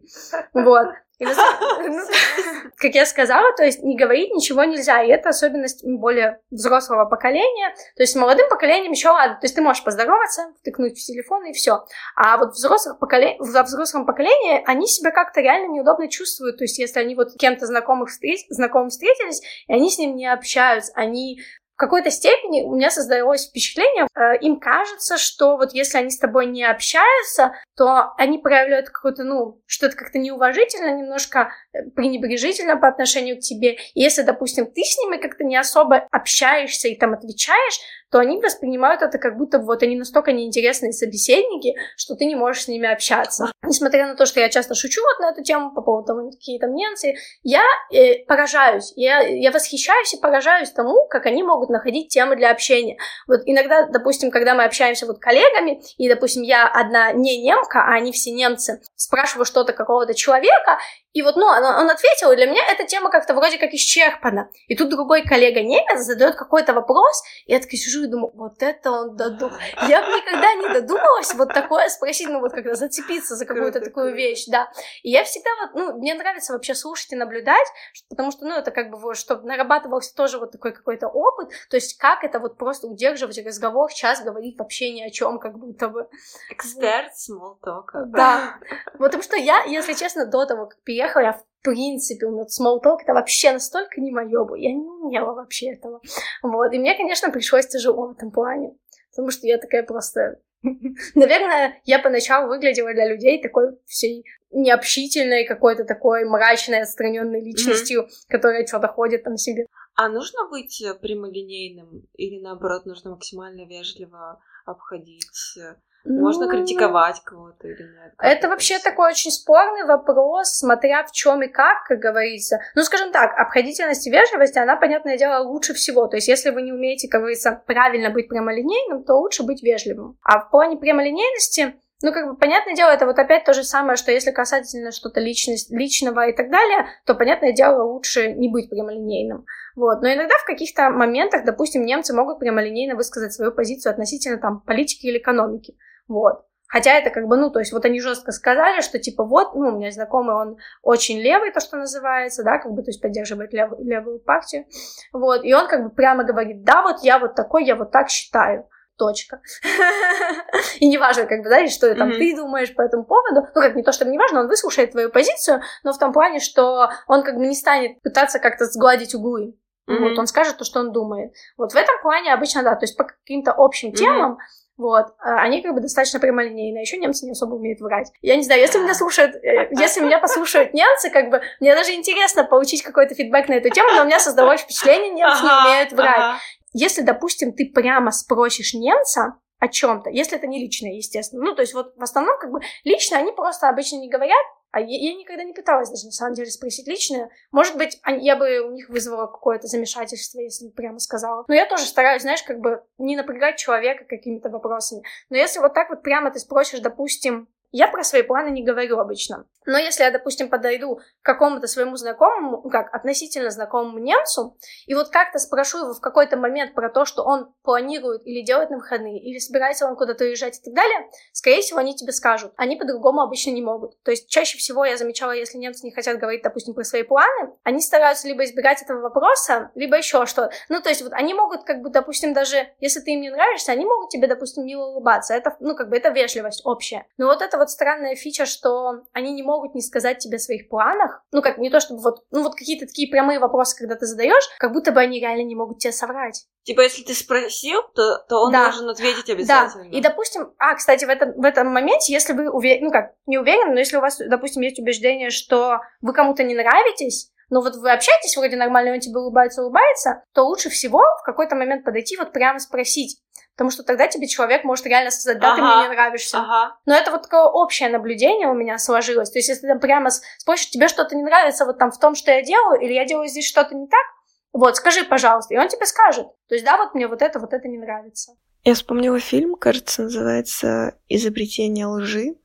Вот. (laughs) Ну, (laughs) как я сказала, то есть не говорить ничего нельзя, и это особенность более взрослого поколения. То есть с молодым поколением еще ладно, то есть ты можешь поздороваться, втыкнуть в телефон и все. А вот взрослых поколе... во взрослом поколении они себя как-то реально неудобно чувствуют. То есть если они вот кем-то знакомых встреч... знакомым встретились, и они с ним не общаются, они в какой-то степени у меня создалось впечатление, э, им кажется, что вот если они с тобой не общаются, то они проявляют какое-то, ну, что-то как-то неуважительно, немножко э, пренебрежительно по отношению к тебе. И если, допустим, ты с ними как-то не особо общаешься и там отвечаешь, то они воспринимают это как будто вот они настолько неинтересные собеседники, что ты не можешь с ними общаться. Несмотря на то, что я часто шучу вот на эту тему по поводу того, какие там немцы, я э, поражаюсь, я, я восхищаюсь и поражаюсь тому, как они могут находить темы для общения. Вот иногда, допустим, когда мы общаемся вот коллегами, и, допустим, я одна не немка, а они все немцы, спрашиваю что-то какого-то человека, и вот, ну, он, ответил, и для меня эта тема как-то вроде как исчерпана. И тут другой коллега немец задает какой-то вопрос, и я такая сижу и думаю, вот это он додумал. Я бы никогда не додумалась вот такое спросить, ну, вот когда зацепиться за какую-то такую вещь, да. И я всегда вот, ну, мне нравится вообще слушать и наблюдать, потому что, ну, это как бы вот, чтобы нарабатывался тоже вот такой какой-то опыт, то есть как это вот просто удерживать разговор, час говорить вообще ни о чем, как будто бы. Эксперт small talk. Да. Потому что я, если честно, до того, как переехала я в принципе, у меня small talk это вообще настолько не мое бы, я не умела вообще этого. Вот, и мне, конечно, пришлось тяжело в этом плане, потому что я такая просто... (laughs) Наверное, я поначалу выглядела для людей такой всей необщительной, какой-то такой мрачной, отстраненной личностью, mm-hmm. которая что-то ходит там себе. А нужно быть прямолинейным или наоборот нужно максимально вежливо обходить можно ну, критиковать кого-то или нет? Это вообще такой очень спорный вопрос, смотря в чем и как, как говорится. Ну, скажем так, обходительность и вежливость, она, понятное дело, лучше всего. То есть, если вы не умеете, как говорится, правильно быть прямолинейным, то лучше быть вежливым. А в плане прямолинейности Ну, как бы, понятное дело, это вот опять то же самое, что если касательно что-то личность, личного и так далее, то, понятное дело, лучше не быть прямолинейным. Вот. Но иногда в каких-то моментах, допустим, немцы могут прямолинейно высказать свою позицию относительно там политики или экономики. Вот. Хотя это как бы, ну, то есть вот они жестко сказали, что типа вот, ну, у меня знакомый, он очень левый, то, что называется, да, как бы, то есть поддерживает левую, левую партию, вот, и он как бы прямо говорит, да, вот я вот такой, я вот так считаю, точка. (laughs) И неважно, как бы, да, и что там mm-hmm. ты думаешь по этому поводу, ну, как не то, чтобы неважно, он выслушает твою позицию, но в том плане, что он как бы не станет пытаться как-то сгладить углы. Mm-hmm. Вот, он скажет то, что он думает. Вот в этом плане обычно, да, то есть по каким-то общим mm-hmm. темам вот, а, они как бы достаточно прямолинейные, еще немцы не особо умеют врать. Я не знаю, если меня слушают, э, если меня послушают немцы, как бы, мне даже интересно получить какой-то фидбэк на эту тему, но у меня создалось впечатление, немцы ага, не умеют врать. Ага. Если, допустим, ты прямо спросишь немца, о чем-то, если это не личное, естественно. Ну, то есть вот в основном как бы лично они просто обычно не говорят, а я, я никогда не пыталась даже на самом деле спросить личное. Может быть, они, я бы у них вызвала какое-то замешательство, если прямо сказала. Но я тоже стараюсь, знаешь, как бы не напрягать человека какими-то вопросами. Но если вот так вот прямо ты спросишь, допустим, я про свои планы не говорю обычно. Но если я, допустим, подойду к какому-то своему знакомому, ну как, относительно знакомому немцу, и вот как-то спрошу его в какой-то момент про то, что он планирует или делает на выходные, или собирается он куда-то уезжать и так далее, скорее всего, они тебе скажут. Они по-другому обычно не могут. То есть чаще всего я замечала, если немцы не хотят говорить, допустим, про свои планы, они стараются либо избегать этого вопроса, либо еще что. Ну, то есть вот они могут, как бы, допустим, даже если ты им не нравишься, они могут тебе, допустим, мило улыбаться. Это, ну, как бы, это вежливость общая. Но вот это вот странная фича, что они не могут не сказать тебе о своих планах. Ну, как не то, чтобы вот, ну, вот какие-то такие прямые вопросы, когда ты задаешь, как будто бы они реально не могут тебе соврать. Типа, если ты спросил, то, то он да. должен ответить обязательно. Да. И, допустим, а, кстати, в этом, в этом моменте, если вы уверены, ну как, не уверены, но если у вас, допустим, есть убеждение, что вы кому-то не нравитесь, но вот вы общаетесь, вроде нормально, он тебе улыбается, улыбается, то лучше всего в какой-то момент подойти, вот прямо спросить. Потому что тогда тебе человек может реально сказать, да, ага, ты мне не нравишься. Ага. Но это вот такое общее наблюдение у меня сложилось. То есть, если ты там прямо спросишь, тебе что-то не нравится вот там в том, что я делаю, или я делаю здесь что-то не так, вот, скажи, пожалуйста. И он тебе скажет. То есть, да, вот мне вот это, вот это не нравится. Я вспомнила фильм, кажется, называется «Изобретение лжи».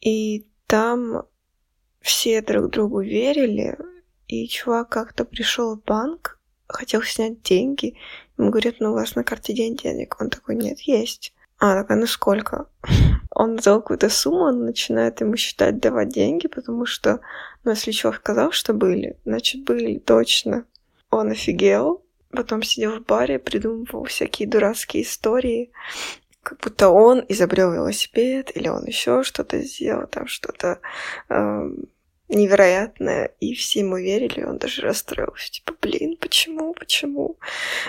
И там все друг другу верили, и чувак как-то пришел в банк, хотел снять деньги. Ему говорят, ну у вас на карте день денег. Он такой, нет, есть. А, такая, ну сколько? (laughs) Он назвал какую-то сумму, он начинает ему считать, давать деньги, потому что, ну, если чувак сказал, что были, значит, были, точно. Он офигел, потом сидел в баре, придумывал всякие дурацкие истории, как будто он изобрел велосипед, или он еще что-то сделал, там что-то эм, невероятное, и все ему верили, он даже расстроился, типа, блин, почему, почему?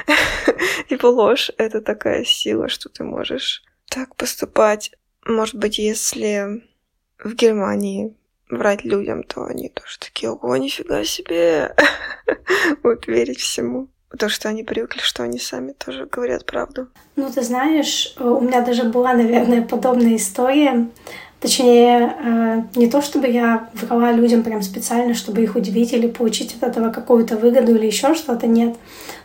(laughs) Типа ложь — это такая сила, что ты можешь так поступать. Может быть, если в Германии врать людям, то они тоже такие, ого, нифига себе, (laughs) будут верить всему. То, что они привыкли, что они сами тоже говорят правду. Ну, ты знаешь, у меня даже была, наверное, подобная история. Точнее, э, не то чтобы я врала людям прям специально, чтобы их удивить или получить от этого какую-то выгоду или еще что-то, нет.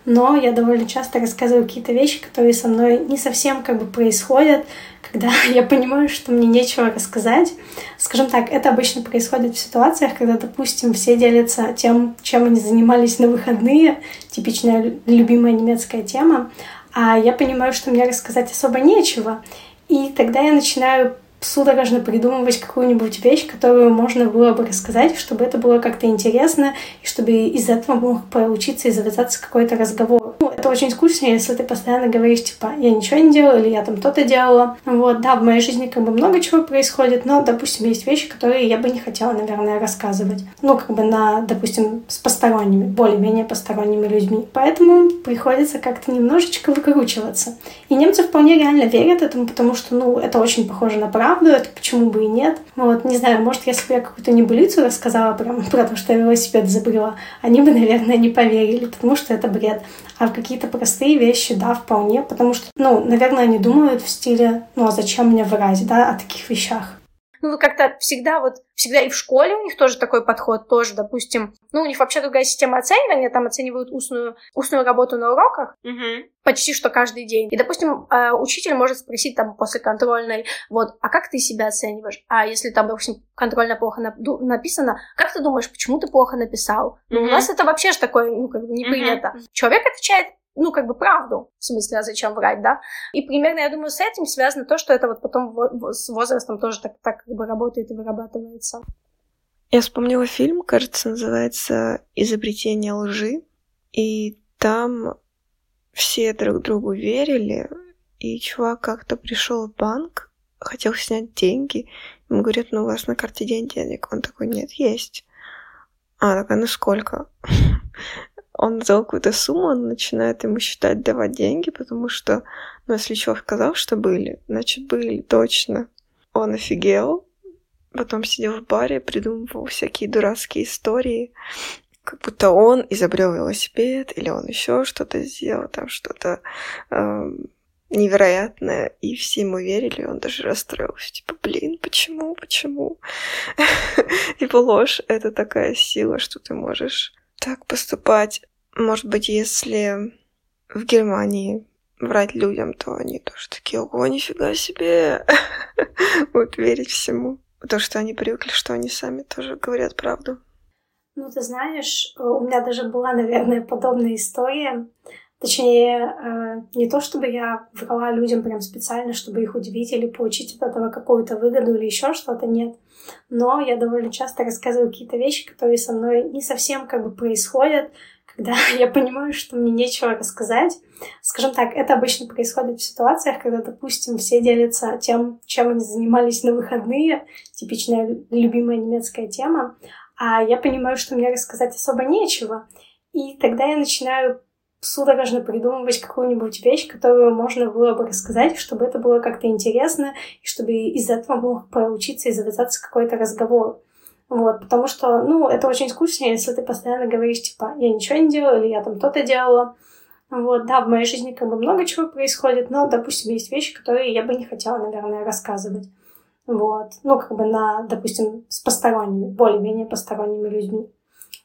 Но я довольно часто рассказываю какие-то вещи, которые со мной не совсем как бы происходят, когда (laughs) я понимаю, что мне нечего рассказать. Скажем так, это обычно происходит в ситуациях, когда, допустим, все делятся тем, чем они занимались на выходные, типичная любимая немецкая тема, а я понимаю, что мне рассказать особо нечего. И тогда я начинаю судорожно придумывать какую-нибудь вещь, которую можно было бы рассказать, чтобы это было как-то интересно, и чтобы из этого мог получиться и завязаться какой-то разговор. Ну, это очень скучно, если ты постоянно говоришь, типа, я ничего не делала, или я там то-то делала. Вот, да, в моей жизни как бы много чего происходит, но, допустим, есть вещи, которые я бы не хотела, наверное, рассказывать. Ну, как бы на, допустим, с посторонними, более-менее посторонними людьми. Поэтому приходится как-то немножечко выкручиваться. И немцы вполне реально верят этому, потому что, ну, это очень похоже на правду, правду, это почему бы и нет. Вот, не знаю, может, если бы я какую-то небылицу рассказала прям (laughs) про то, что я велосипед изобрела, они бы, наверное, не поверили, потому что это бред. А в какие-то простые вещи, да, вполне, потому что, ну, наверное, они думают в стиле, ну, а зачем мне врать, да, о таких вещах. Ну, как-то всегда вот, всегда и в школе у них тоже такой подход, тоже, допустим, ну, у них вообще другая система оценивания, там оценивают устную, устную работу на уроках, Угу. почти что каждый день. И, допустим, э, учитель может спросить там после контрольной, вот, а как ты себя оцениваешь? А если там, допустим, контрольно плохо нап- написано, как ты думаешь, почему ты плохо написал? Ну, у нас это вообще же такое, ну, как бы не принято. Человек отвечает ну, как бы правду, в смысле, а зачем врать, да? И примерно, я думаю, с этим связано то, что это вот потом с возрастом тоже так, так как бы работает и вырабатывается. Я вспомнила фильм, кажется, называется «Изобретение лжи», и там все друг другу верили, и чувак как-то пришел в банк, хотел снять деньги, ему говорят, ну, у вас на карте день денег. Он такой, нет, есть. А, такая, ну сколько? Он взял какую-то сумму, он начинает ему считать, давать деньги, потому что, ну, если чувак сказал, что были, значит, были, точно. Он офигел, потом сидел в баре, придумывал всякие дурацкие истории, как будто он изобрел велосипед, или он еще что-то сделал, там что-то э, невероятное, и все ему верили, он даже расстроился, типа, блин, почему, почему? (laughs) Типа ложь — это такая сила, что ты можешь так поступать. Может быть, если в Германии врать людям, то они тоже такие, ого, нифига себе, (laughs) будут верить всему. Потому что они привыкли, что они сами тоже говорят правду. Ну, ты знаешь, у меня даже была, наверное, подобная история. Точнее, э, не то чтобы я врала людям прям специально, чтобы их удивить или получить от этого какую-то выгоду или еще что-то, нет. Но я довольно часто рассказываю какие-то вещи, которые со мной не совсем как бы происходят, когда (laughs) я понимаю, что мне нечего рассказать. Скажем так, это обычно происходит в ситуациях, когда, допустим, все делятся тем, чем они занимались на выходные, типичная любимая немецкая тема, а я понимаю, что мне рассказать особо нечего. И тогда я начинаю судорожно придумывать какую-нибудь вещь, которую можно было бы рассказать, чтобы это было как-то интересно, и чтобы из этого мог получиться и завязаться какой-то разговор. Вот, потому что, ну, это очень скучно, если ты постоянно говоришь, типа, я ничего не делала, или я там то-то делала. Вот, да, в моей жизни как бы много чего происходит, но, допустим, есть вещи, которые я бы не хотела, наверное, рассказывать. Вот, ну, как бы на, допустим, с посторонними, более-менее посторонними людьми.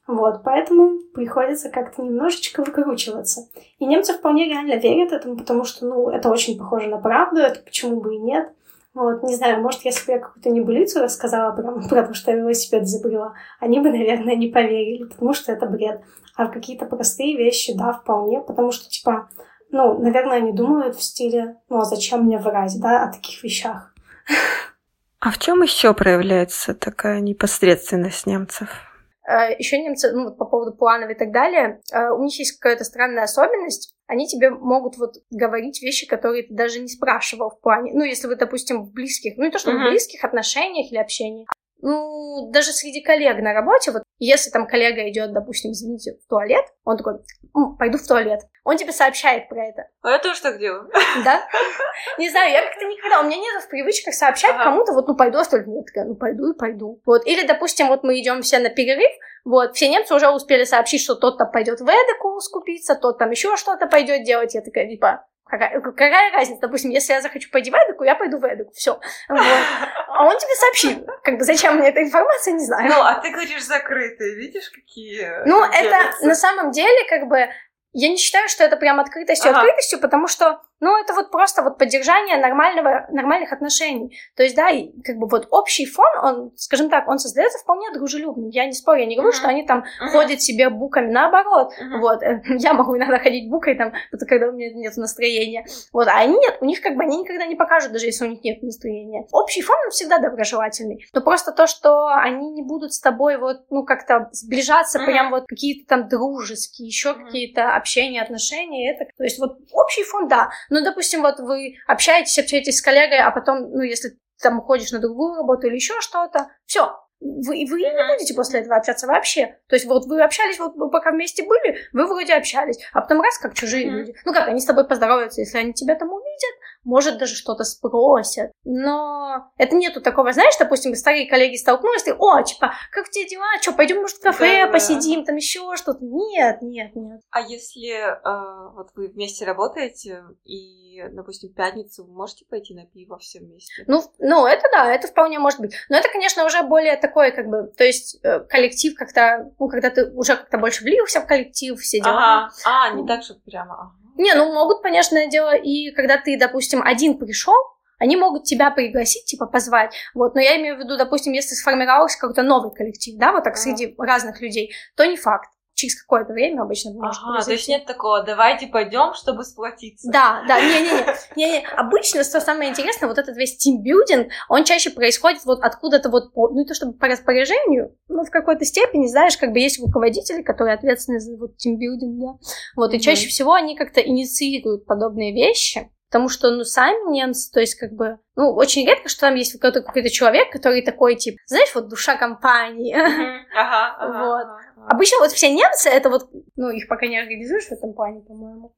Вот, поэтому приходится как-то немножечко выкручиваться. И немцы вполне реально верят этому, потому что, ну, это очень похоже на правду, это почему бы и нет. Вот, не знаю, может, если бы я какую-то небылицу рассказала прям (laughs) про то, что я велосипед забыла, они бы, наверное, не поверили, потому что это бред. А какие-то простые вещи, да, вполне, потому что, типа, ну, наверное, они думают в стиле, ну, а зачем мне врать, да, о таких вещах. (laughs) А в чем еще проявляется такая непосредственность немцев? Э, еще немцы, ну, вот по поводу планов и так далее, э, у них есть какая-то странная особенность, они тебе могут вот говорить вещи, которые ты даже не спрашивал в плане. Ну, если вы, допустим, в близких, ну не то, что uh-huh. в близких отношениях или общении, ну, даже среди коллег на работе, вот если там коллега идет, допустим, извините, в туалет, он такой, пойду в туалет. Он тебе сообщает про это. А я тоже так делаю. Да? Не знаю, я как-то никогда, у меня нет в привычках сообщать ага. кому-то, вот, ну, пойду, а столько, нет, ну, пойду и пойду. Вот, или, допустим, вот мы идем все на перерыв, вот, все немцы уже успели сообщить, что тот-то пойдет в эдику скупиться, тот там еще что-то пойдет делать. Я такая, типа, Какая, какая разница? Допустим, если я захочу пойти в Эдику, я пойду в Эдику. Все. Вот. А он тебе сообщит. Как бы зачем мне эта информация, не знаю. Ну, а ты говоришь закрытые, видишь, какие... Ну, это на самом деле, как бы, я не считаю, что это прям открытостью, ага. открытостью, потому что ну, это вот просто вот поддержание нормального, нормальных отношений. То есть, да, и как бы вот общий фон, он, скажем так, он создается вполне дружелюбным. Я не спорю, я не говорю, uh-huh. что они там uh-huh. ходят себе буками, наоборот. Uh-huh. Вот, (laughs) я могу иногда ходить букой там, когда у меня нет настроения. Вот, а они нет, у них как бы они никогда не покажут, даже если у них нет настроения. Общий фон, он всегда доброжелательный. Но просто то, что они не будут с тобой вот, ну, как-то сближаться, uh-huh. прям вот какие-то там дружеские, еще uh-huh. какие-то общения, отношения, это, то есть вот общий фон, да, ну, допустим, вот вы общаетесь, общаетесь с коллегой, а потом, ну, если там уходишь на другую работу или еще что-то, все, вы, вы не будете после этого общаться вообще. То есть вот вы общались, вот пока вместе были, вы вроде общались, а потом раз как чужие mm-hmm. люди. Ну как, они с тобой поздороваются, если они тебя там увидят, может, даже что-то спросят. Но это нету такого, знаешь, допустим, старые коллеги столкнулись, и, о, типа, как тебе дела, что, пойдем, может, в кафе да, посидим, да. там еще что-то. Нет, нет, нет. А если э, вот вы вместе работаете, и, допустим, в пятницу вы можете пойти на пиво все вместе? Ну, ну, это да, это вполне может быть. Но это, конечно, уже более такое, как бы, то есть э, коллектив как-то, ну, когда ты уже как-то больше влился в коллектив, все дела. Ага, а, не так, что прямо, Не, ну, могут, понятное дело, и когда ты, допустим, один пришел, они могут тебя пригласить, типа, позвать, вот, но я имею в виду, допустим, если сформировался какой-то новый коллектив, да, вот так, среди разных людей, то не факт через какое-то время обычно может ага, произойти. то есть нет такого, давайте пойдем, чтобы сплотиться. Да, да, не-не-не. не Обычно, что самое интересное, вот этот весь тимбилдинг, он чаще происходит вот откуда-то вот, по, ну не то чтобы по распоряжению, но в какой-то степени, знаешь, как бы есть руководители, которые ответственны за вот тимбилдинг, да. Вот, mm-hmm. и чаще всего они как-то инициируют подобные вещи, Потому что, ну, сами немцы, то есть, как бы, ну, очень редко, что там есть какой-то, какой-то человек, который такой, типа, знаешь, вот душа компании. Ага, вот. Обычно вот все немцы, это вот, ну, их пока не организуешь в этом плане, по-моему.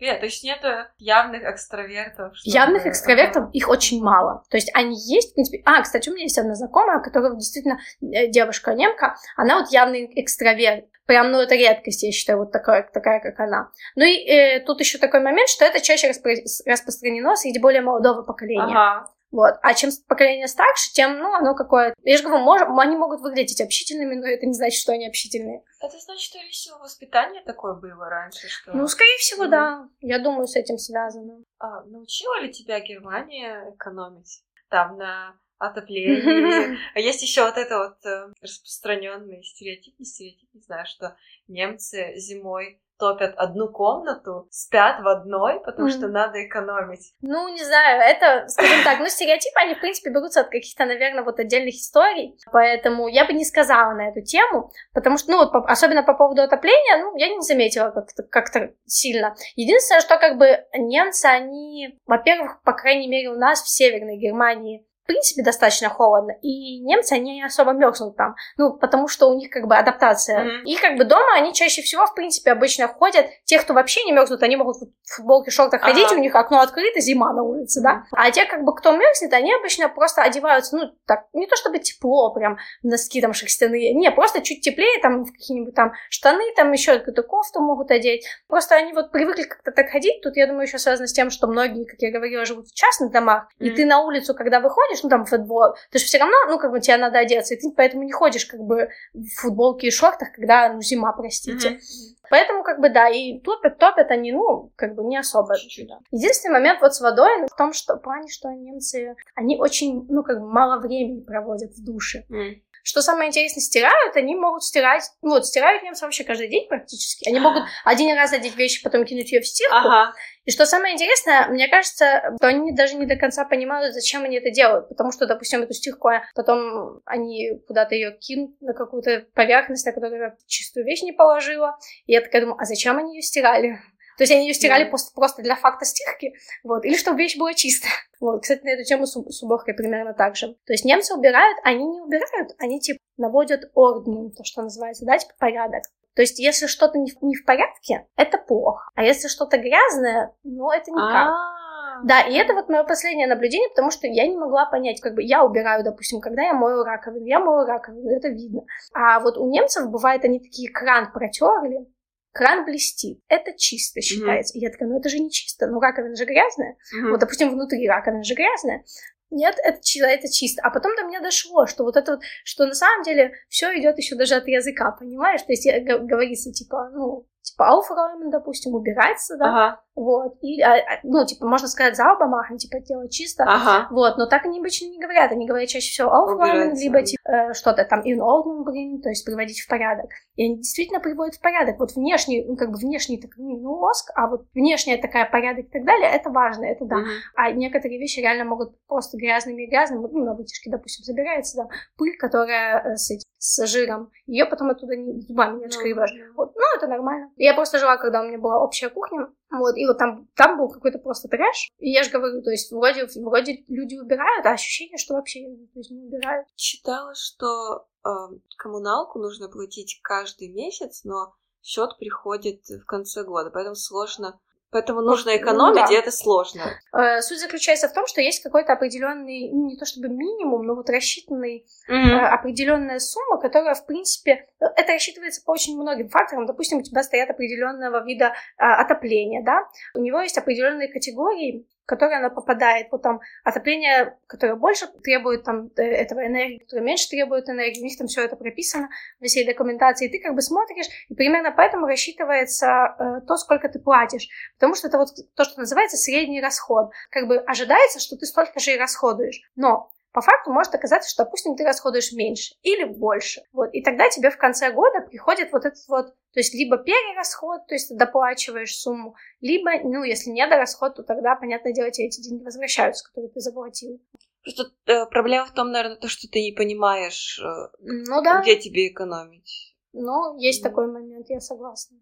Нет, то есть нет явных экстравертов? Явных экстравертов, их очень мало. То есть они есть, в принципе... А, кстати, у меня есть одна знакомая, которая действительно э, девушка-немка, она вот явный экстраверт. Прям, ну, это редкость, я считаю, вот такая, такая как она. Ну и э, тут еще такой момент, что это чаще распро- распространено среди более молодого поколения. Ага. Вот. А чем поколение старше, тем, ну, оно какое... Я же говорю, мож... они могут выглядеть общительными, но это не значит, что они общительные. Это значит, что всего воспитание такое было раньше, что... Ну, скорее всего, mm-hmm. да. Я думаю, с этим связано. А, научила ли тебя Германия экономить? Там на отоплении. (laughs) А есть еще вот это вот э, распространенный стереотип, не стереотип, не знаю, что немцы зимой топят одну комнату, спят в одной, потому mm. что надо экономить. Ну, не знаю, это, скажем так, ну, стереотипы, они, в принципе, берутся от каких-то, наверное, вот отдельных историй, поэтому я бы не сказала на эту тему, потому что, ну, вот, особенно по поводу отопления, ну, я не заметила как-то, как-то сильно. Единственное, что, как бы, немцы, они, во-первых, по крайней мере, у нас в Северной Германии принципе, достаточно холодно, и немцы, они особо мерзнут там, ну, потому что у них, как бы, адаптация. Mm-hmm. И, как бы, дома они чаще всего, в принципе, обычно ходят, те, кто вообще не мерзнут, они могут в футболке, шортах ходить, ага. у них окно открыто, зима на улице, да, а те, как бы, кто мерзнет, они обычно просто одеваются, ну, так, не то чтобы тепло, прям, носки там шерстяные, не, просто чуть теплее, там, в какие-нибудь там штаны, там, еще какую-то кофту могут одеть, просто они вот привыкли как-то так ходить, тут, я думаю, еще связано с тем, что многие, как я говорила, живут в частных домах, mm-hmm. и ты на улицу, когда выходишь, ходишь, ну, там, футбол, ты же все равно, ну, как бы, тебе надо одеться, и ты поэтому не ходишь, как бы, в футболке и шортах, когда, ну, зима, простите. Mm-hmm. Поэтому, как бы, да, и топят, топят они, ну, как бы, не особо. Да. Единственный момент вот с водой в том, что, в плане, что немцы, они очень, ну, как бы, мало времени проводят в душе. Mm. Что самое интересное, стирают, они могут стирать, ну вот, стирают немцы вообще каждый день практически. Они могут (gasps) один раз одеть вещи, потом кинуть ее в стирку. Ага. И что самое интересное, мне кажется, что они даже не до конца понимают, зачем они это делают. Потому что, допустим, эту стирку, потом они куда-то ее кинут на какую-то поверхность, на которую я чистую вещь не положила. И я такая думаю, а зачем они ее стирали? То есть они ее стирали mm. просто, просто для факта стирки, вот, или чтобы вещь была чистая. (laughs) Вот, кстати, на эту тему с, с уборкой примерно так же. То есть немцы убирают, они не убирают, они, типа, наводят орден, то, что называется, да, типа, порядок. То есть, если что-то не в, не в порядке, это плохо. А если что-то грязное, ну, это никак. А. Да, и это вот мое последнее наблюдение, потому что я не могла понять, как бы я убираю, допустим, когда я мою раковину, я мою раковину, это видно. А вот у немцев бывает, они такие кран протерли, кран блестит, это чисто считается. Mm-hmm. И я такая, ну это же не чисто, ну раковина же грязная. Mm-hmm. Вот, допустим, внутри раковина же грязная. Нет, это, это чисто. А потом до меня дошло, что вот это вот, что на самом деле все идет еще даже от языка, понимаешь? То есть говорится, типа, ну, типа, aufräumen, допустим, убираться, да, ага. вот, или, а, а, ну, типа, можно сказать sauber machen, типа, делать чисто, ага. вот, но так они обычно не говорят, они говорят чаще всего aufräumen, либо, типа, э, что-то там in ordnung bringen, то есть приводить в порядок, и они действительно приводят в порядок, вот внешний, ну, как бы внешний такой, ну, лоск, а вот внешняя такая порядок и так далее, это важно, это да, угу. а некоторые вещи реально могут просто грязными и грязными, ну, на вытяжке, допустим, забирается, да, пыль, которая э, с, с жиром, ее потом оттуда зубами не ну, вот, ну, это нормально. Я просто жила, когда у меня была общая кухня, вот, и вот там, там был какой-то просто трэш. И я же говорю, то есть вроде, вроде люди убирают, а ощущение, что вообще то есть, не убирают. Читала, что э, коммуналку нужно платить каждый месяц, но счет приходит в конце года, поэтому сложно Поэтому нужно экономить, ну, да. и это сложно. Э, суть заключается в том, что есть какой-то определенный, ну, не то чтобы минимум, но вот рассчитанный mm-hmm. определенная сумма, которая, в принципе, э, это рассчитывается по очень многим факторам. Допустим, у тебя стоят определенного вида а, отопления, да, у него есть определенные категории, которой она попадает. Вот там отопление, которое больше требует там э, этого энергии, которое меньше требует энергии, у них там все это прописано в всей документации, и ты как бы смотришь, и примерно поэтому рассчитывается э, то, сколько ты платишь, потому что это вот то, что называется средний расход. Как бы ожидается, что ты столько же и расходуешь, но по факту может оказаться, что, допустим, ты расходуешь меньше или больше. Вот. И тогда тебе в конце года приходит вот этот вот, то есть либо перерасход, то есть ты доплачиваешь сумму, либо, ну, если не дорасход, то тогда, понятное дело, тебе эти деньги возвращаются, которые ты заплатил. Просто э, проблема в том, наверное, то, что ты не понимаешь, э, ну, да. где тебе экономить. Ну, есть mm. такой момент, я согласна.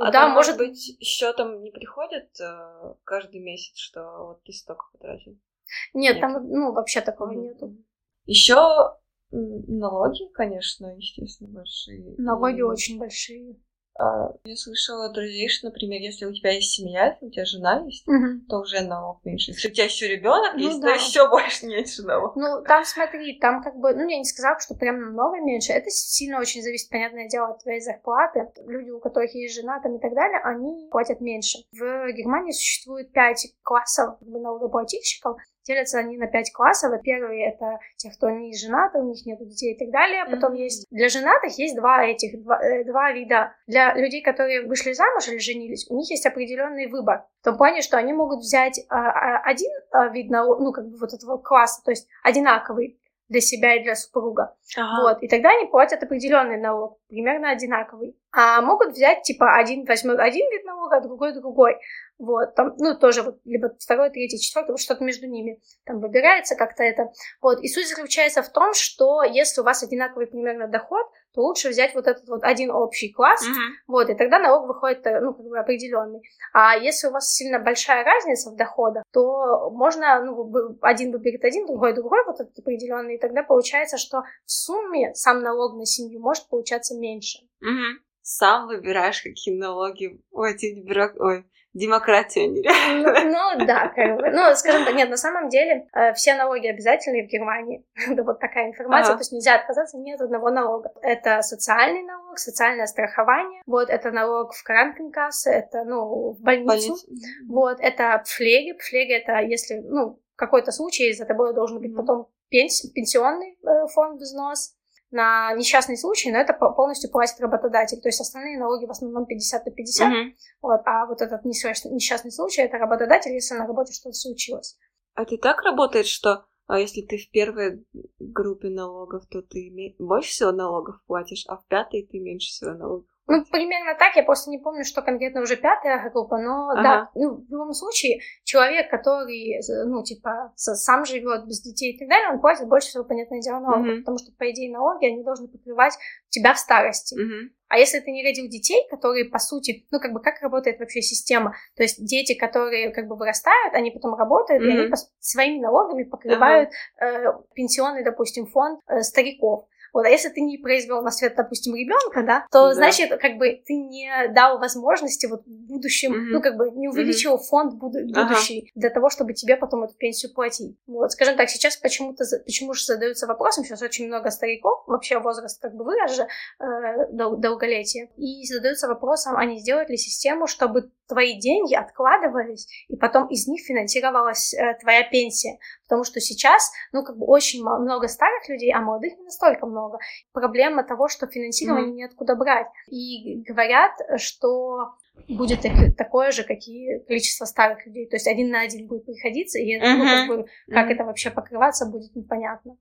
А да, может быть, счетом не приходит э, каждый месяц, что вот ты столько потратил? Нет, Нет. там, ну, вообще такого mm-hmm. нету. Еще налоги, конечно, естественно, большие. Налоги и... очень большие. А, я слышала от друзей, что, например, если у тебя есть семья, если у тебя жена есть, угу. то уже налог меньше. Если у тебя еще ребенок ну, есть, да. то еще больше меньше налог. Ну, там смотри, там как бы, ну, я не сказала, что прям намного меньше. Это сильно очень зависит, понятное дело, от твоей зарплаты. Люди, у которых есть жена там и так далее, они платят меньше. В Германии существует пять классов налогоплательщиков. Делятся они на пять классов. Первый — это те, кто не женаты, у них нет детей и так далее. Потом mm-hmm. есть... Для женатых есть два этих, два, э, два вида. Для людей, которые вышли замуж или женились, у них есть определенный выбор. В том плане, что они могут взять а, а, один а, вид, на, ну, как бы вот этого класса, то есть одинаковый для себя и для супруга. Ага. Вот. И тогда они платят определенный налог, примерно одинаковый. А могут взять, типа, один возьмет один вид налога, а другой другой. Вот, там, ну, тоже вот, либо второй, третий, четвертый, вот что-то между ними там выбирается как-то это. Вот, и суть заключается в том, что если у вас одинаковый примерно доход, то лучше взять вот этот вот один общий класс, uh-huh. вот, и тогда налог выходит, э, ну, как бы определенный. А если у вас сильно большая разница в доходах, то можно, ну, один выберет один, другой другой, вот этот определенный, и тогда получается, что в сумме сам налог на семью может получаться меньше. Uh-huh. Сам выбираешь, какие налоги платить, ой, демократия нереальная. Ну, ну да, как бы. Ну, скажем так, нет, на самом деле э, все налоги обязательны в Германии. (laughs) Это вот такая информация, ага. то есть нельзя отказаться ни от одного налога. Это социальный налог, социальное страхование, вот, это налог в кранкенкассе, это, ну, в больницу, Больница. вот, это пфлеги, пфлеги это если, ну, какой-то случай, за тобой должен быть потом пенс, пенсионный э, фонд взнос, на несчастный случай, но это полностью платит работодатель. То есть основные налоги в основном 50 на 50. Mm-hmm. Вот, а вот этот несчастный случай это работодатель, если на работе что-то случилось. А ты так работает, что а если ты в первой группе налогов, то ты больше всего налогов платишь, а в пятой ты меньше всего налогов ну, примерно так, я просто не помню, что конкретно уже пятая группа, но ага. да, ну, в любом случае, человек, который, ну, типа, сам живет без детей и так далее, он платит больше всего, понятное дело, налогов, угу. потому что, по идее, налоги, они должны покрывать тебя в старости. Угу. А если ты не родил детей, которые, по сути, ну, как бы, как работает вообще система? То есть дети, которые, как бы, вырастают, они потом работают, mm-hmm. и они по- своими налогами покрывают uh-huh. э, пенсионный, допустим, фонд э, стариков. Вот, а если ты не произвел на свет, допустим, ребенка, да, то да. значит, как бы ты не дал возможности вот в будущем, mm-hmm. ну, как бы не увеличил mm-hmm. фонд буду- будущий ага. для того, чтобы тебе потом эту пенсию платить. Вот, скажем так, сейчас почему-то, почему же задаются вопросом, сейчас очень много стариков, вообще возраст как бы вырос же, э, дол- долголетие, и задаются вопросом, а не сделать ли систему, чтобы твои деньги откладывались, и потом из них финансировалась э, твоя пенсия. Потому что сейчас, ну, как бы очень много старых людей, а молодых не настолько много. Проблема того, что финансирование mm. неоткуда брать. И говорят, что будет такое же, какие количество старых людей. То есть один на один будет приходиться, и mm-hmm. ну, как, бы, как mm-hmm. это вообще покрываться, будет непонятно.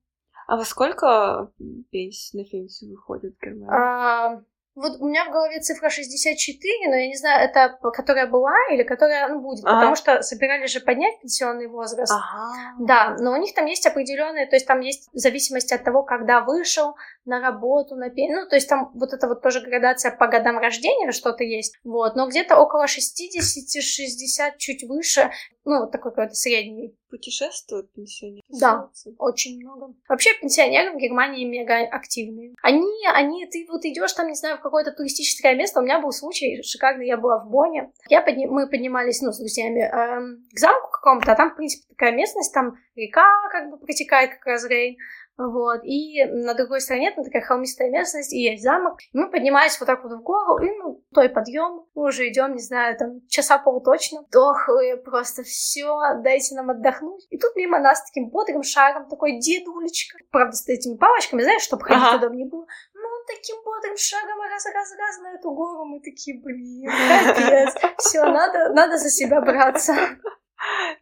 А во сколько пенсии на пенсию выходит в Германии? А, вот у меня в голове цифра 64, но я не знаю, это которая была или которая ну, будет, ага. потому что собирались же поднять пенсионный возраст. Ага. Да, но у них там есть определенные, то есть там есть в зависимости от того, когда вышел на работу, на пенсию, ну, то есть там вот это вот тоже градация по годам рождения что-то есть, вот, но где-то около 60-60, чуть выше, ну, вот такой какой-то средний. Путешествуют пенсионеры? Да, очень много. Вообще пенсионеры в Германии мега активные. Они, они, ты вот идешь там, не знаю, в какое-то туристическое место. У меня был случай шикарный, я была в Боне. Я подни... Мы поднимались, ну, с друзьями эм, к замку какому-то, а там, в принципе, такая местность, там река как бы протекает, как раз Рейн. Вот. И на другой стороне там такая холмистая местность, и есть замок. И мы поднимались вот так вот в гору, и ну, той подъем. Мы уже идем, не знаю, там часа пол точно. Дохлые, просто все, дайте нам отдохнуть. И тут мимо нас таким бодрым шагом такой дедулечка. Правда, с этими палочками, знаешь, чтобы ходить ага. удобнее было. Ну, таким бодрым шагом раз-раз-раз на эту гору. Мы такие, блин, капец. Все, надо, надо за себя браться.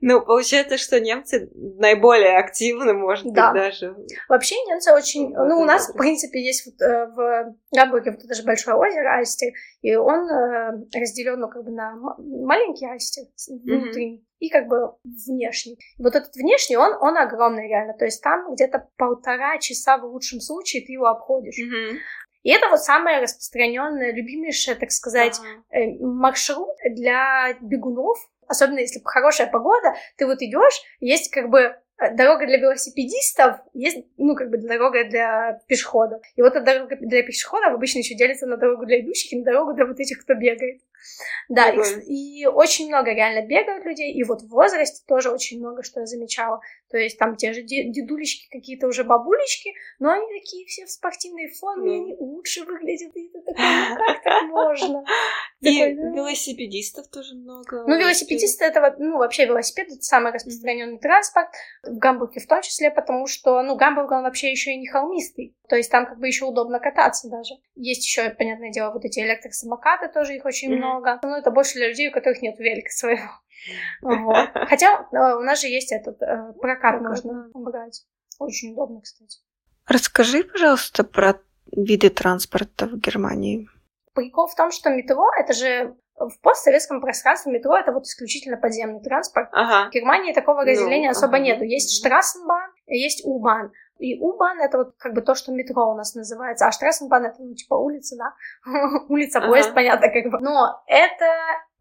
Ну, получается, что немцы наиболее активны, может да. быть, даже. Вообще немцы очень... Ну, ну у нас, в принципе, есть вот, э, в Гамбурге вот это же большое озеро Альстер, и он э, разделен, ну, как бы на маленький Альстер внутренний mm-hmm. и как бы внешний. Вот этот внешний, он, он огромный реально, то есть там где-то полтора часа в лучшем случае ты его обходишь. Mm-hmm. И это вот самое распространенное, любимейшее, так сказать, uh-huh. маршрут для бегунов, особенно если хорошая погода, ты вот идешь, есть как бы э, дорога для велосипедистов, есть, ну, как бы дорога для пешеходов. И вот эта дорога для пешеходов обычно еще делится на дорогу для идущих и на дорогу для вот этих, кто бегает. Да, и, и очень много реально бегают людей, и вот в возрасте тоже очень много, что я замечала. То есть там те же дедулечки, какие-то уже бабулечки, но они такие все в спортивной форме, mm. они лучше выглядят, и ты такой, ну как так можно? (laughs) И такой, да? велосипедистов тоже много. Ну, велосипедисты это, ну, вообще велосипед это самый распространенный транспорт, в Гамбурге в том числе, потому что, ну, Гамбург, он вообще еще и не холмистый. То есть там как бы еще удобно кататься даже. Есть еще, понятное дело, вот эти электросамокаты, тоже их очень mm-hmm. много. Но это больше для людей, у которых нет велика своего. (laughs) Вот. Хотя э, у нас же есть этот э, прокат, можно брать. Очень удобно, кстати. Расскажи, пожалуйста, про виды транспорта в Германии. Прикол в том, что метро это же в постсоветском пространстве метро это вот исключительно подземный транспорт. Ага. В Германии такого ну, разделения ну, особо ага. нету. Есть Штрасsenbahn, есть U-Bahn. И U-Bahn это вот как бы то, что метро у нас называется, а Штрасsenbahn это ну типа улица, да, (laughs) улица, поезд, ага. понятно как бы. Но это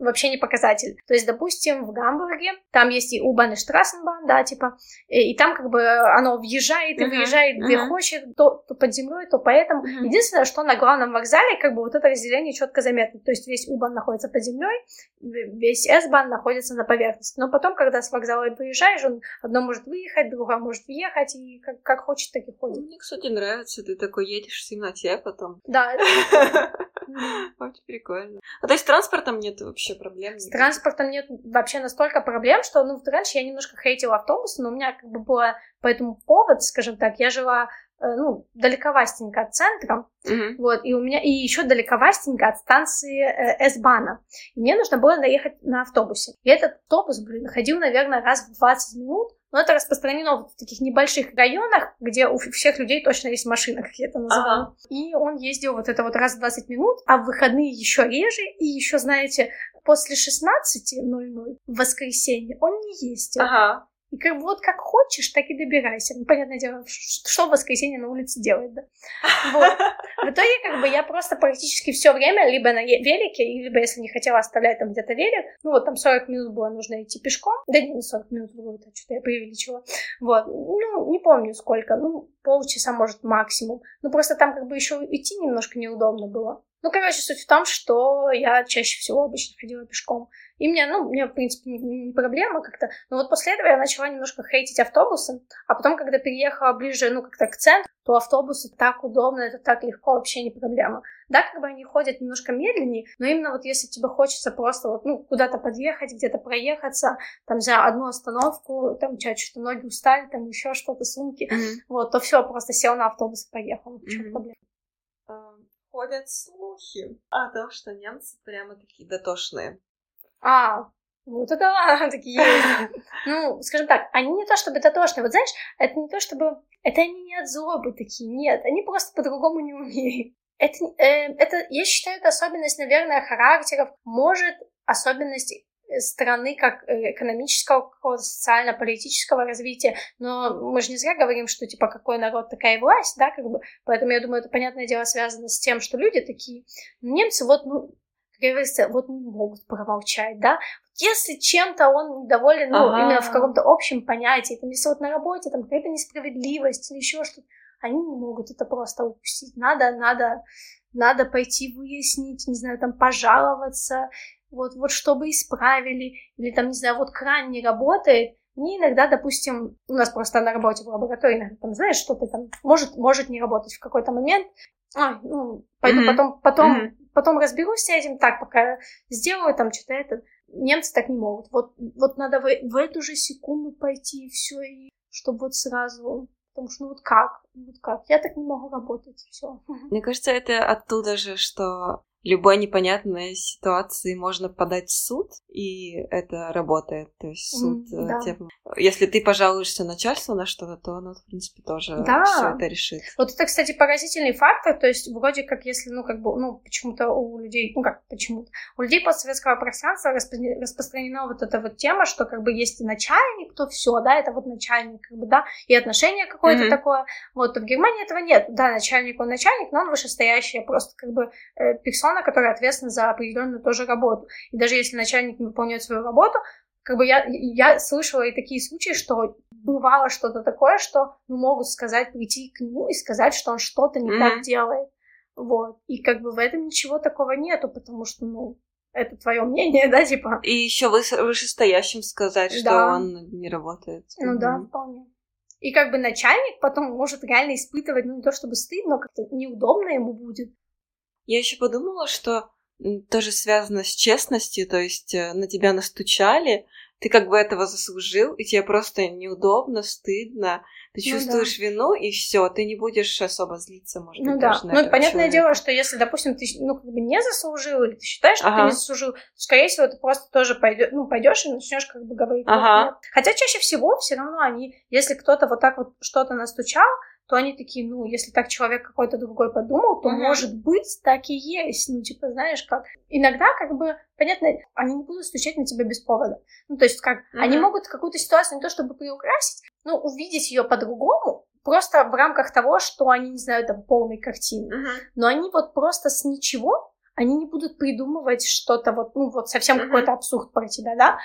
вообще не показатель. То есть, допустим, в Гамбурге там есть и U-Bahn и Straßenbahn, да, типа, и, и там как бы оно въезжает и uh-huh, выезжает где uh-huh. хочет, то, то под землей, то поэтому. Uh-huh. Единственное, что на главном вокзале как бы вот это разделение четко заметно. То есть весь U-Bahn находится под землей, весь S-Bahn находится на поверхности. Но потом, когда с вокзала выезжаешь, он одно может выехать, другое может въехать, и как, как хочет, так и ходит. Мне, кстати, нравится, ты такой едешь в темноте потом. Да. (laughs) Очень прикольно. А то есть транспортом нет вообще проблем? С транспортом нет вообще настолько проблем, что, ну, раньше я немножко хейтила автобусы, но у меня как бы было по этому повод, скажем так, я жила э, ну, далековастенько от центра, uh-huh. вот, и у меня, и еще далековастенько от станции э, S-бана. И мне нужно было доехать на автобусе. И этот автобус, блин, ходил, наверное, раз в 20 минут, но это распространено в таких небольших районах, где у всех людей точно есть машина, как я это называю. Ага. И он ездил вот это вот раз в 20 минут, а в выходные еще реже, и еще, знаете, после 16.00 в воскресенье он не ездил. Ага. И как бы вот как хочешь, так и добирайся. Ну, понятное дело, что в воскресенье на улице делать, да? Вот. В итоге, как бы, я просто практически все время либо на велике, либо, если не хотела оставлять там где-то велик, ну, вот там 40 минут было нужно идти пешком. Да не 40 минут было, это что-то я преувеличила. Вот. Ну, не помню сколько, ну, полчаса, может, максимум. Ну, просто там как бы еще идти немножко неудобно было. Ну, короче, суть в том, что я чаще всего обычно ходила пешком. И мне, ну, мне, в принципе, не, проблема как-то. Но вот после этого я начала немножко хейтить автобусы. А потом, когда переехала ближе, ну, как-то к центру, то автобусы так удобно, это так легко, вообще не проблема. Да, как бы они ходят немножко медленнее, но именно вот если тебе хочется просто вот, ну, куда-то подъехать, где-то проехаться, там, за одну остановку, там, чуть что ноги устали, там, еще что-то, сумки, mm-hmm. вот, то все, просто сел на автобус и поехал. Mm-hmm ходят слухи о том, что немцы прямо такие дотошные. А, вот это (laughs) да, такие есть. (laughs) Ну, скажем так, они не то чтобы дотошные. Вот знаешь, это не то чтобы... Это они не от злобы такие, нет. Они просто по-другому не умеют. Это, э, это, я считаю, это особенность, наверное, характеров, может, особенность страны как э, экономического, какого-то социально-политического развития, но мы же не зря говорим, что типа какой народ, такая и власть, да, как бы, поэтому я думаю, это, понятное дело, связано с тем, что люди такие, немцы вот, ну, говорится, вот не могут промолчать, да, если чем-то он недоволен, ну, ага. именно в каком-то общем понятии, там, если вот на работе там какая-то несправедливость или еще что-то, они не могут это просто упустить. Надо, надо, надо пойти выяснить, не знаю, там, пожаловаться, вот, вот чтобы исправили, или там, не знаю, вот кран не работает, мне иногда, допустим, у нас просто на работе в лаборатории, там, знаешь, что-то там может, может не работать в какой-то момент. А, ну, пойду mm-hmm. потом, потом, mm-hmm. потом разберусь с этим, так, пока сделаю там что-то это. Немцы так не могут. Вот, вот надо в, в эту же секунду пойти и все, и чтобы вот сразу Потому что, ну вот как? Вот как? Я так не могу работать, все. Мне кажется, это оттуда же, что любой непонятной ситуации можно подать в суд, и это работает. То есть суд mm, да. тебе... Если ты пожалуешься начальству на что-то, то оно, в принципе, тоже да. все это решит. Вот это, кстати, поразительный фактор. То есть, вроде как, если, ну, как бы, ну, почему-то у людей, ну, как почему-то, у людей постсоветского пространства распро- распространена вот эта вот тема, что, как бы, есть начальник, то все, да, это вот начальник, как бы, да, и отношение какое-то mm-hmm. такое. Вот, в Германии этого нет. Да, начальник, он начальник, но он вышестоящий, просто, как бы, э, персона персона, которая ответственна за определенную тоже работу. И даже если начальник не выполняет свою работу, как бы я, я слышала и такие случаи, что бывало что-то такое, что ну, могут сказать, прийти к нему и сказать, что он что-то не mm-hmm. так делает. Вот. И как бы в этом ничего такого нету, потому что, ну, это твое мнение, (laughs) да, типа. И еще вышестоящим сказать, что да. он не работает. Ну mm-hmm. да, вполне. И как бы начальник потом может реально испытывать, ну не то чтобы стыдно, но как-то неудобно ему будет. Я еще подумала, что тоже связано с честностью, то есть э, на тебя настучали, ты как бы этого заслужил, и тебе просто неудобно, стыдно, ты ну, чувствуешь да. вину, и все, ты не будешь особо злиться, может ну, быть, да. Ну, понятное человека. дело, что если, допустим, ты ну, как бы не заслужил, или ты считаешь, что ага. ты не заслужил, то, скорее всего, ты просто тоже пойдешь, ну, пойдешь и начнешь как бы говорить. Ага. Вот, Хотя чаще всего все равно они, если кто-то вот так вот что-то настучал, то они такие, ну, если так человек какой-то другой подумал, то, mm-hmm. может быть, так и есть. Ну, типа, знаешь, как... Иногда, как бы, понятно, они не будут стучать на тебя без повода. Ну, то есть, как, mm-hmm. они могут какую-то ситуацию не то чтобы приукрасить, но увидеть ее по-другому, просто в рамках того, что они не знают там полной картины. Mm-hmm. Но они вот просто с ничего, они не будут придумывать что-то вот, ну, вот совсем mm-hmm. какой-то абсурд про тебя, да?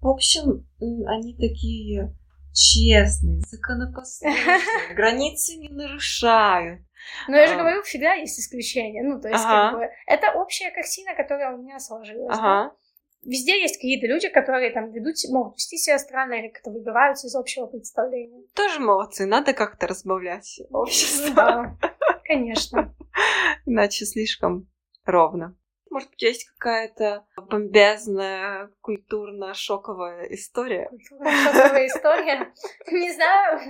В общем, они такие честные, (laughs) законопослушные, границы не нарушают. Но я же а. говорю, всегда есть исключения. Ну, то есть, ага. как бы, это общая картина, которая у меня сложилась. Ага. Да? Везде есть какие-то люди, которые там ведут, могут вести себя странно или как-то выбиваются из общего представления. Тоже молодцы, надо как-то разбавлять общество. Ну, да, конечно. (laughs) Иначе слишком ровно. Может быть, есть какая-то бомбезная, культурно-шоковая история? Культурно-шоковая история? Не знаю.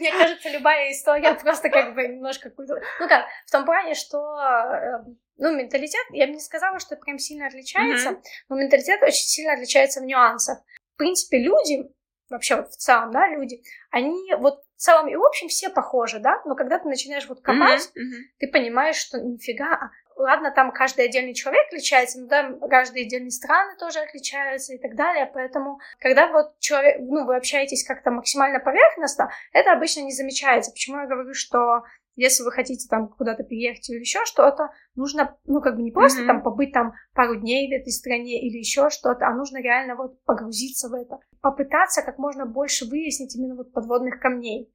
Мне кажется, любая история просто как бы немножко культурная. Ну как, в том плане, что э, ну, менталитет, я бы не сказала, что прям сильно отличается, mm-hmm. но менталитет очень сильно отличается в нюансах. В принципе, люди, вообще вот в целом, да, люди, они вот в целом и в общем все похожи, да, но когда ты начинаешь вот копать, mm-hmm. Mm-hmm. ты понимаешь, что нифига, ладно, там каждый отдельный человек отличается, но там каждые отдельные страны тоже отличаются и так далее, поэтому, когда вот человек, ну, вы общаетесь как-то максимально поверхностно, это обычно не замечается. Почему я говорю, что если вы хотите там куда-то переехать или еще что-то, нужно, ну, как бы не просто mm-hmm. там побыть там пару дней в этой стране или еще что-то, а нужно реально вот погрузиться в это, попытаться как можно больше выяснить именно вот подводных камней.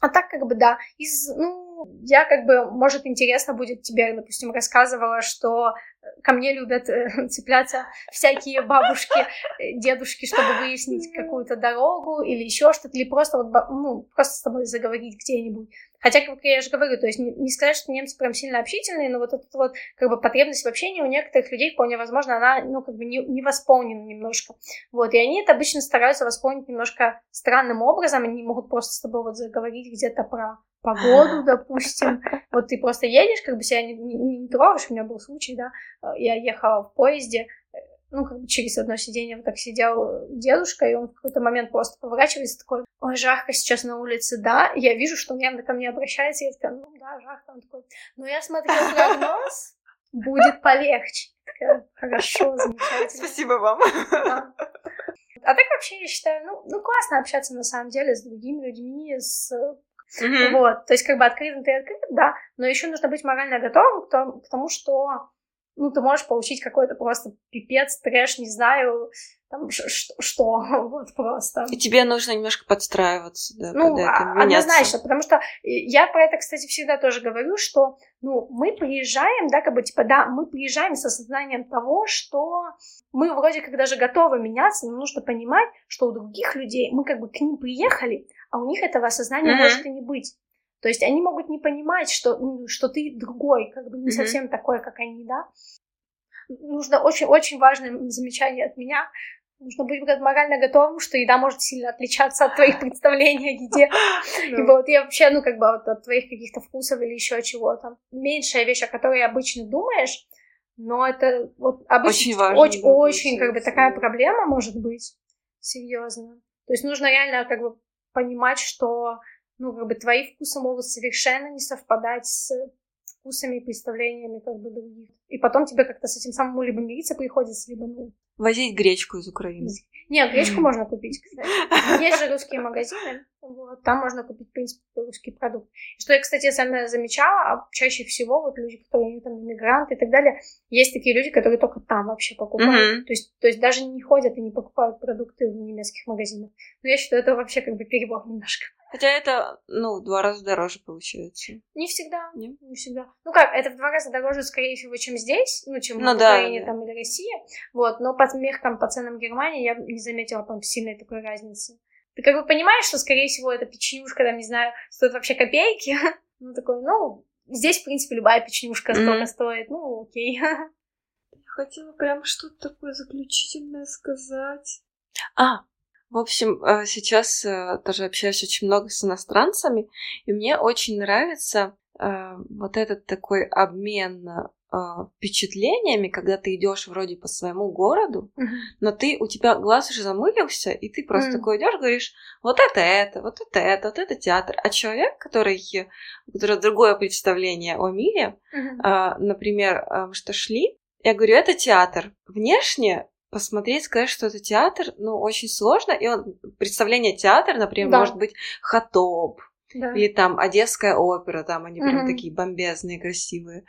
А так как бы, да, из, ну, я как бы, может, интересно будет тебе, допустим, рассказывала, что ко мне любят э, (laughs) цепляться всякие бабушки, э, дедушки, чтобы (laughs) выяснить какую-то дорогу или еще что-то, или просто вот, ну, просто с тобой заговорить где-нибудь. Хотя, как я же говорю, то есть не, не сказать, что немцы прям сильно общительные, но вот эта вот как бы потребность в общении у некоторых людей вполне возможно, она, ну, как бы не, не восполнена немножко. Вот, и они это обычно стараются восполнить немножко странным образом, они могут просто с тобой вот заговорить где-то про погоду, (laughs) допустим. Вот ты просто едешь, как бы себя не, не, не трогаешь, у меня был случай, да, я ехала в поезде, ну, как бы через одно сиденье вот так сидел дедушка, и он в какой-то момент просто поворачивается такой, ой, жарко сейчас на улице, да, я вижу, что он явно ко мне обращается, и я такая, ну, да, жарко, он такой, ну, я смотрел прогноз, будет полегче. Такая, хорошо, замечательно. Спасибо вам. Да. А так вообще я считаю, ну, ну, классно общаться на самом деле с другими людьми, с Mm-hmm. Вот, то есть как бы открытым ты открыт, да, но еще нужно быть морально готовым к тому, к тому что ну, ты можешь получить какой-то просто пипец, трэш, не знаю, там, что, что, (laughs) вот просто. И тебе нужно немножко подстраиваться, да, ну, под это, а, однозначно, потому что я про это, кстати, всегда тоже говорю, что, ну, мы приезжаем, да, как бы, типа, да, мы приезжаем с осознанием того, что мы вроде как даже готовы меняться, но нужно понимать, что у других людей мы как бы к ним приехали, а у них этого осознания mm-hmm. может и не быть. То есть они могут не понимать, что, что ты другой, как бы не mm-hmm. совсем такой, как они, да. Нужно очень-очень важное замечание от меня. Нужно быть морально готовым, что еда может сильно отличаться от твоих представлений о еде. И вот я вообще, ну, как бы вот от твоих каких-то вкусов или еще чего-то. Меньшая вещь, о которой обычно думаешь, но это вот обычно очень, важно, очень, да, очень как бы такая проблема может быть. Серьезно. То есть нужно реально как бы понимать, что ну, как бы твои вкусы могут совершенно не совпадать с вкусами и представлениями как бы других. И потом тебе как-то с этим самым либо мириться приходится, либо ну... Возить гречку из Украины. Нет, гречку (laughs) можно купить, кстати. Есть же русские магазины, вот, там можно купить, в принципе, русский продукт. Что я, кстати, сама замечала, а чаще всего вот люди, которые там иммигранты и так далее, есть такие люди, которые только там вообще покупают. Mm-hmm. То, есть, то есть даже не ходят и не покупают продукты в немецких магазинах. Но я считаю, это вообще как бы перебор немножко. Хотя это, ну, в два раза дороже получается. Не всегда. Не, не всегда. Ну как, это в два раза дороже, скорее всего, чем здесь, ну, чем ну, в Украине да, там или России. Вот, но по меркам, по ценам Германии я не заметила там сильной такой разницы. Ты как бы понимаешь, что, скорее всего, эта печенюшка, там, не знаю, стоит вообще копейки. (laughs) ну, такой, ну, здесь, в принципе, любая печенюшка mm-hmm. столько стоит. Ну, окей. (laughs) Я хотела прям что-то такое заключительное сказать. А, в общем, э, сейчас э, тоже общаюсь очень много с иностранцами, и мне очень нравится э, вот этот такой обмен впечатлениями, когда ты идешь вроде по своему городу, но ты у тебя глаз уже замылился, и ты просто такой идешь, говоришь, вот это это, вот это это, вот это театр. А человек, который, у которого другое представление о мире, uh-huh. например, что шли, я говорю, это театр. Внешне посмотреть, сказать, что это театр, ну, очень сложно. И он, представление театра, например, да. может быть хатоп, да. или там Одесская опера, там они прям угу. такие бомбезные, красивые.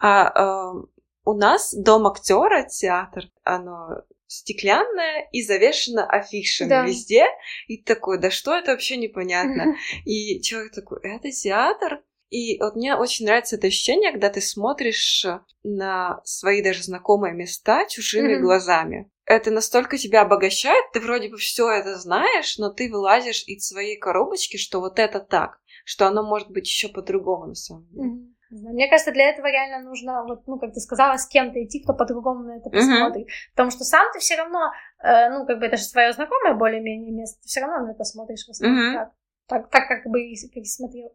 А э, у нас дом актера театр, оно стеклянное и завешено афишами да. везде. И такой, да что это вообще непонятно. (laughs) И человек такой, это театр? И вот мне очень нравится это ощущение, когда ты смотришь на свои даже знакомые места чужими mm-hmm. глазами. Это настолько тебя обогащает, ты вроде бы все это знаешь, но ты вылазишь из своей коробочки, что вот это так, что оно может быть еще по-другому на самом деле. Mm-hmm. Мне кажется, для этого реально нужно, вот, ну, как ты сказала, с кем-то идти, кто по-другому на это посмотрит. Uh-huh. Потому что сам ты все равно, э, ну, как бы это же твое знакомое более-менее место, ты все равно на это смотришь в основном uh-huh. так, так, так, как бы и смотрел.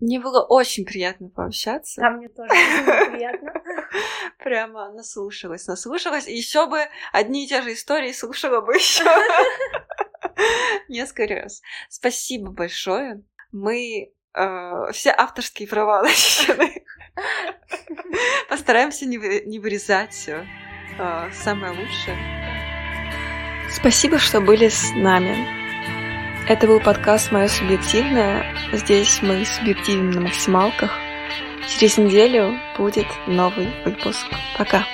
Мне было очень приятно пообщаться. А мне тоже приятно. (laughs) (laughs) Прямо наслушалась, наслушалась. И еще бы одни и те же истории слушала бы еще (laughs) несколько раз. Спасибо большое. Мы э, все авторские права защищены. (laughs) Постараемся не, вы, не вырезать все. Э, самое лучшее. Спасибо, что были с нами. Это был подкаст «Мое субъективное». Здесь мы субъективны на максималках. Через неделю будет новый выпуск. Пока.